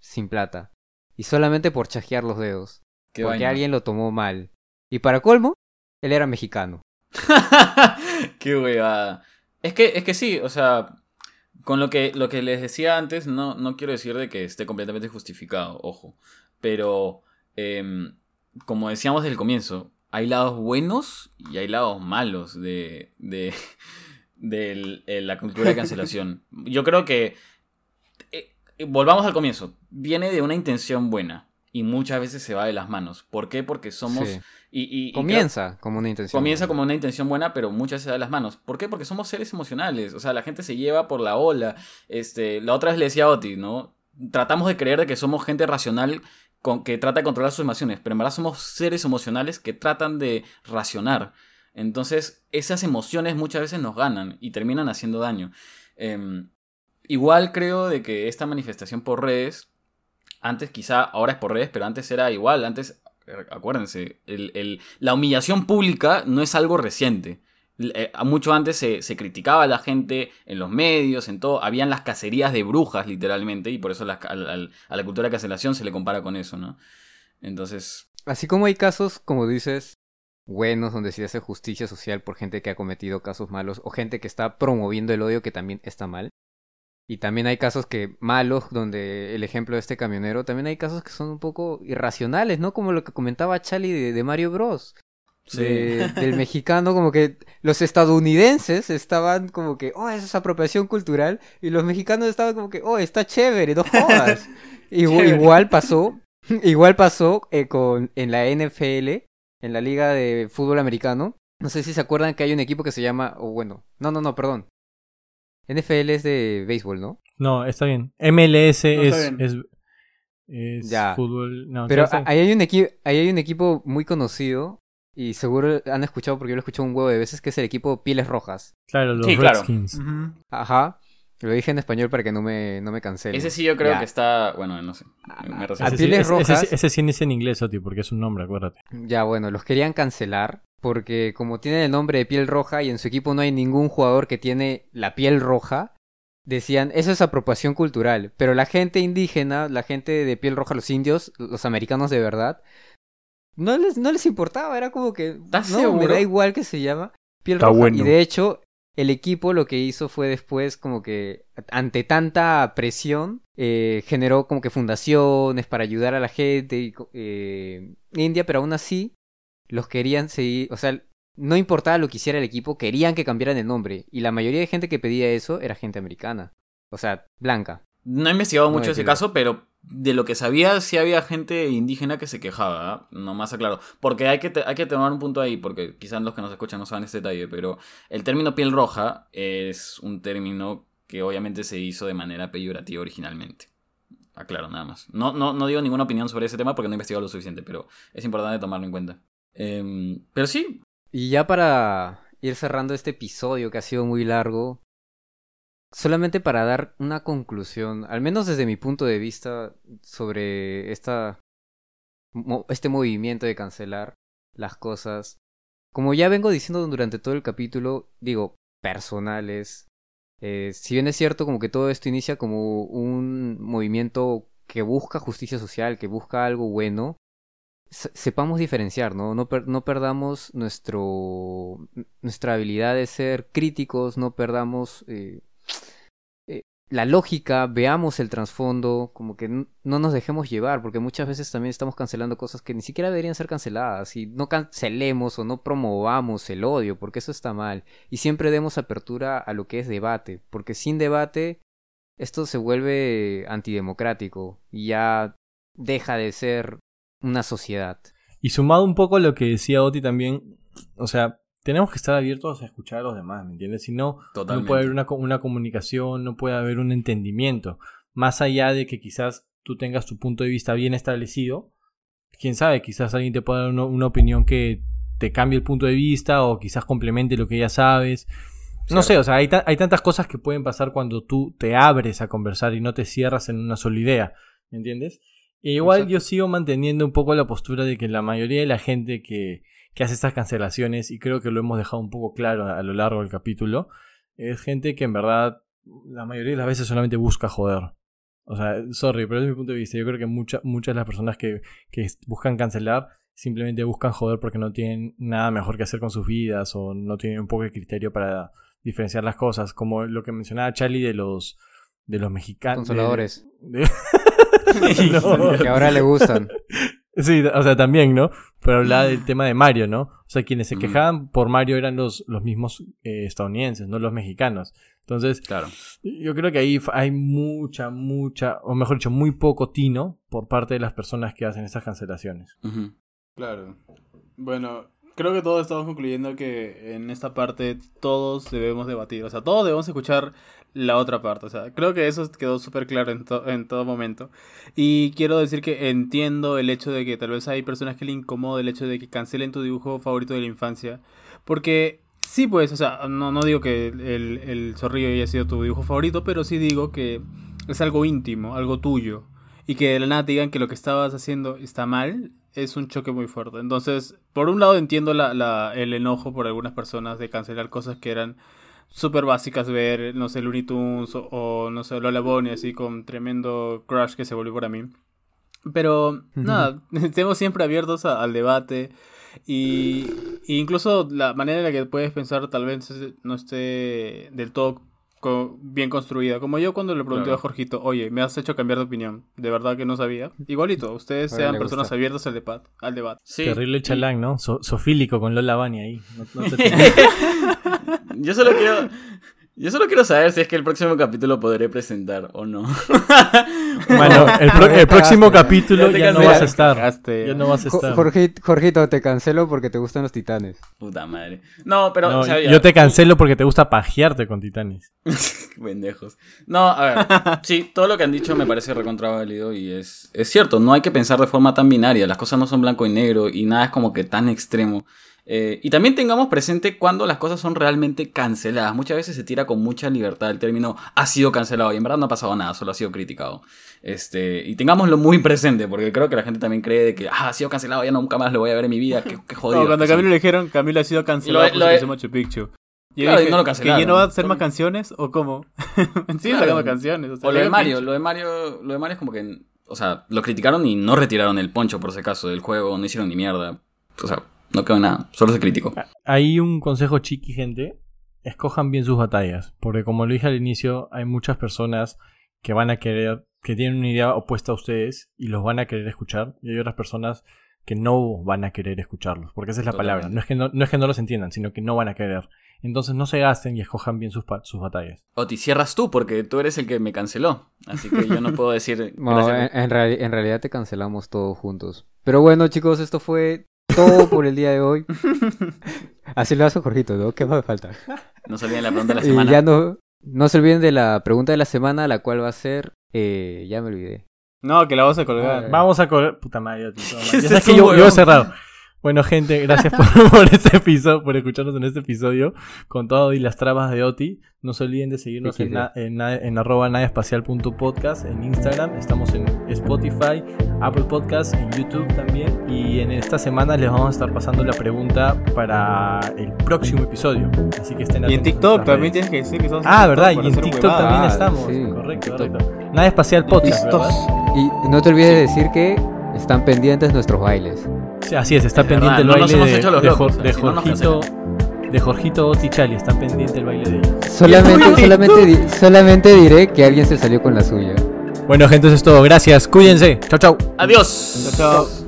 sin plata. Y solamente por chasquear los dedos. Qué porque vaina. alguien lo tomó mal. Y para colmo, él era mexicano. Qué huevada. Es que, es que sí, o sea, con lo que, lo que les decía antes, no, no quiero decir de que esté completamente justificado, ojo. Pero, em, como decíamos desde el comienzo, hay lados buenos y hay lados malos de, de, del- eh, la cultura de cancelación. Yo creo que, volvamos al comienzo, viene de una intención buena y muchas veces se va de las manos. ¿Por qué? Porque somos... Sí. y- y- y creo- Comienza como una intención. Comienza buena. como una intención buena, pero muchas se da de las manos. ¿Por qué? Porque somos seres emocionales. O sea, la gente se lleva por la ola. Este, la otra vez le decía a Oti, ¿no? Tratamos de creer de que somos gente racional con, que trata de controlar sus emociones, pero en verdad somos seres emocionales que tratan de racionar. Entonces, esas emociones muchas veces nos ganan y terminan haciendo daño. Em, igual creo de que esta manifestación por redes, antes quizá, ahora es por redes, pero antes era igual. Antes eh, acuérdense, el- el- la humillación pública no es algo reciente. Eh, mucho antes se, se criticaba a la gente en los medios, en todo. Habían las cacerías de brujas, literalmente, y por eso al- a la cultura de cancelación se le compara con eso, ¿no? Entonces, Así como hay casos, como dices, buenos donde se hace justicia social por gente que ha cometido casos malos o gente que está promoviendo el odio que también está mal. Y también hay casos que malos donde el ejemplo de este camionero, también hay casos que son un poco irracionales, ¿no? Como lo que comentaba Charlie de, de Mario Bros. sí. de- del mexicano, como que los estadounidenses estaban como que, oh, eso es apropiación cultural, y los mexicanos estaban como que, oh, está chévere, no jodas. Igual pasó, igual pasó eh, con en la NFL, en la liga de fútbol americano. No sé si se acuerdan que hay un equipo que se llama, o bueno, no, no, no, perdón. NFL es de béisbol, ¿no? No, está bien. MLS No, es, bien. es, es Ya. fútbol. No, Pero ahí hay un equipo, ahí hay un equipo muy conocido y seguro han escuchado porque yo lo he escuchado un huevo de veces que es el equipo Pieles Rojas. Claro, los Sí, claro. Redskins. Ajá. Lo dije en español para que no me, no me cancelen. ese sí yo creo Ya. que está, bueno, no sé. me A reservo. Ese, sí, Pieles ese- ese Rojas. ese sí es en inglés, Oti, porque es un nombre, acuérdate. Ya, bueno, los querían cancelar porque como tienen el nombre de piel roja y en su equipo no hay ningún jugador que tiene la piel roja, decían, eso es apropiación cultural. Pero la gente indígena, la gente de piel roja, los indios, los americanos de verdad, no les, no les importaba, era como que, ¿Estás no, me da igual que se llama piel Está roja. bueno. Y de hecho, el equipo lo que hizo fue después como que ante tanta presión eh, generó como que fundaciones para ayudar a la gente eh, india, pero aún así los querían seguir, o sea, no importaba lo que hiciera el equipo, querían que cambiaran el nombre y la mayoría de gente que pedía eso era gente americana, o sea, blanca. No he investigado mucho ese caso, pero de lo que sabía, sí había gente indígena que se quejaba, ¿ah? no más aclaro. Porque hay que, hay que tomar un punto ahí, porque quizás los que nos escuchan no saben este detalle, pero el término piel roja es un término que obviamente se hizo de manera peyorativa originalmente. Aclaro, nada más. No, no, no digo ninguna opinión sobre ese tema porque no he investigado lo suficiente, pero es importante tomarlo en cuenta. Em, pero sí. Y ya para ir cerrando este episodio que ha sido muy largo, solamente para dar una conclusión, al menos desde mi punto de vista sobre esta, este movimiento de cancelar las cosas. Como ya vengo diciendo durante todo el capítulo, digo, personales. Eh, si bien es cierto como que todo esto inicia como un movimiento que busca justicia social, que busca algo bueno, sepamos diferenciar, ¿no? No, no perdamos nuestro, nuestra habilidad de ser críticos, no perdamos eh, la lógica, veamos el trasfondo, como que no nos dejemos llevar, porque muchas veces también estamos cancelando cosas que ni siquiera deberían ser canceladas, y no cancelemos o no promovamos el odio, porque eso está mal, y siempre demos apertura a lo que es debate, porque sin debate esto se vuelve antidemocrático y ya deja de ser una sociedad. Y sumado un poco a lo que decía Oti también, o sea, tenemos que estar abiertos a escuchar a los demás, ¿me entiendes? Si no, no puede haber una, una, comunicación, no puede haber un entendimiento. Más allá de que quizás tú tengas tu punto de vista bien establecido, quién sabe, quizás alguien te pueda dar una, opinión que te cambie el punto de vista o quizás complemente lo que ya sabes. No sé, o sea, hay, hay tantas cosas que pueden pasar cuando tú te abres a conversar y no te cierras en una sola idea, ¿me entiendes? E igual yo sigo manteniendo un poco la postura de que la mayoría de la gente que, que hace estas cancelaciones, y creo que lo hemos dejado un poco claro a, lo largo del capítulo, es gente que en verdad la mayoría de las veces solamente busca joder. O sea, sorry, pero es mi punto de vista. Yo creo que muchas de las personas que, que buscan cancelar simplemente buscan joder porque no tienen nada mejor que hacer con sus vidas o no tienen un poco de criterio para diferenciar las cosas. Como lo que mencionaba Charlie de los, de los mexicanos. Consoladores. Que ahora le gustan. Sí, o sea, también, ¿no? Pero hablaba del tema de Mario, ¿no? O sea, quienes se quejaban por Mario eran los, los mismos eh, estadounidenses, no los mexicanos. Entonces, claro. yo creo que ahí hay mucha, mucha, o mejor dicho, muy poco tino por parte de las personas que hacen estas cancelaciones. Claro. Bueno, creo que todos estamos concluyendo que en esta parte todos debemos debatir, o sea, todos debemos escuchar la otra parte, o sea, creo que eso quedó súper claro en, todo momento. Y quiero decir que entiendo el hecho de que tal vez hay personas que le incomoda el hecho de que cancelen tu dibujo favorito de la infancia, porque sí, pues, o sea, no, no digo que el, el zorrillo haya sido tu dibujo favorito, pero sí digo que es algo íntimo, algo tuyo. Y que de la nada digan que lo que estabas haciendo está mal, es un choque muy fuerte. Entonces, por un lado entiendo la, la, el enojo por algunas personas de cancelar cosas que eran súper básicas, ver, no sé, Looney Tunes o, no sé, Lola Bonnie, así con tremendo crush que se volvió para mí. Pero, nada, estemos siempre abiertos al debate. Y, y, incluso la manera en la que puedes pensar tal vez no esté del todo bien construida. Como yo cuando le pregunté a Jorgito, oye, me has hecho cambiar de opinión. De verdad que no sabía. Igualito, ustedes sean personas abiertas al, debate al debate. Sí. Terrible chalán, ¿no? sofílico con Lola Bunny ahí. yo solo quiero... Yo solo quiero saber si es que el próximo capítulo podré presentar o no. bueno, el, próximo capítulo ya no vas a estar. Ya no vas a estar. Jorgito, te cancelo porque te gustan los titanes. Puta madre. No, pero. yo te cancelo porque te gusta pajearte con titanes. Pendejos. No, a ver. Sí, todo lo que han dicho me parece recontra válido y es, es cierto. No hay que pensar de forma tan binaria. Las cosas no son blanco y negro y nada es como que tan extremo. Eh, y también tengamos presente cuando las cosas son realmente canceladas. Muchas veces se tira con mucha libertad el término ha sido cancelado y en verdad no ha pasado nada, solo ha sido criticado. Este, y tengámoslo muy presente porque creo que la gente también cree de que ah, ha sido cancelado, ya nunca más lo voy a ver en mi vida, qué, jodido. cuando a Camilo le dijeron Camilo ha sido cancelado lo, lo, Machu Picchu. Y no lo cancelaron. ¿Que ya no va a hacer más canciones o cómo? sí, sacando canciones. O, lo de Mario, lo de Mario, lo de Mario es como que, o sea, lo criticaron y no retiraron el poncho por ese caso del juego, no hicieron ni mierda. O sea, no quedó nada, solo se criticó. Hay un consejo chiqui, gente. escojan bien sus batallas, porque como lo dije al inicio, hay muchas personas que van a querer, que tienen una idea opuesta a ustedes y los van a querer escuchar, y hay otras personas que no van a querer escucharlos, porque esa es la palabra. No es, que no, no es que no los entiendan, sino que no van a querer. Entonces no se gasten y escojan bien sus, sus batallas. O te cierras tú, porque tú eres el que me canceló. Así que yo no puedo decir. No, en, en reali- en realidad te cancelamos todos juntos. Pero bueno, chicos, esto fue todo por el día de hoy. Así lo hace Jorgito, ¿no? ¿Qué más me falta? No se olviden la pregunta de la Y semana. ya no, no se olviden de la pregunta de la semana, la cual va a ser... eh, ya me olvidé. No, que la vas a colgar. Ah, Vamos a correr. Puta madre, tío, madre. Ya sabes es que yo, yo he cerrado. Bueno, gente, gracias por, por este episodio, por escucharnos en este episodio con todo y las trabas de Oti. No se olviden de seguirnos en, na- en, na- en arroba en Instagram. Estamos en Spotify, Apple Podcast, en YouTube también. Y en esta semana les vamos a estar pasando la pregunta para el próximo episodio. Así que estén Y en atentos TikTok también redes. tienes que decir que en Ah, TikTok verdad, y en TikTok también Ah, estamos. sí, correcto, TikTok. correcto. Nave Espacial Podcast, ¿verdad? Y no te olvides de decir que están pendientes nuestros bailes. Sí, así es, está Es pendiente verdad, el no nos baile hemos de, hecho los de locos, Jor- de si no Jorgito, de Jorgito Otichali, está pendiente el baile de ellos. Solamente, solamente, di- solamente diré que alguien se salió con la suya. Bueno, gente, eso es todo. Gracias. Cuídense. Chau, chau. Adiós. Chao, chao.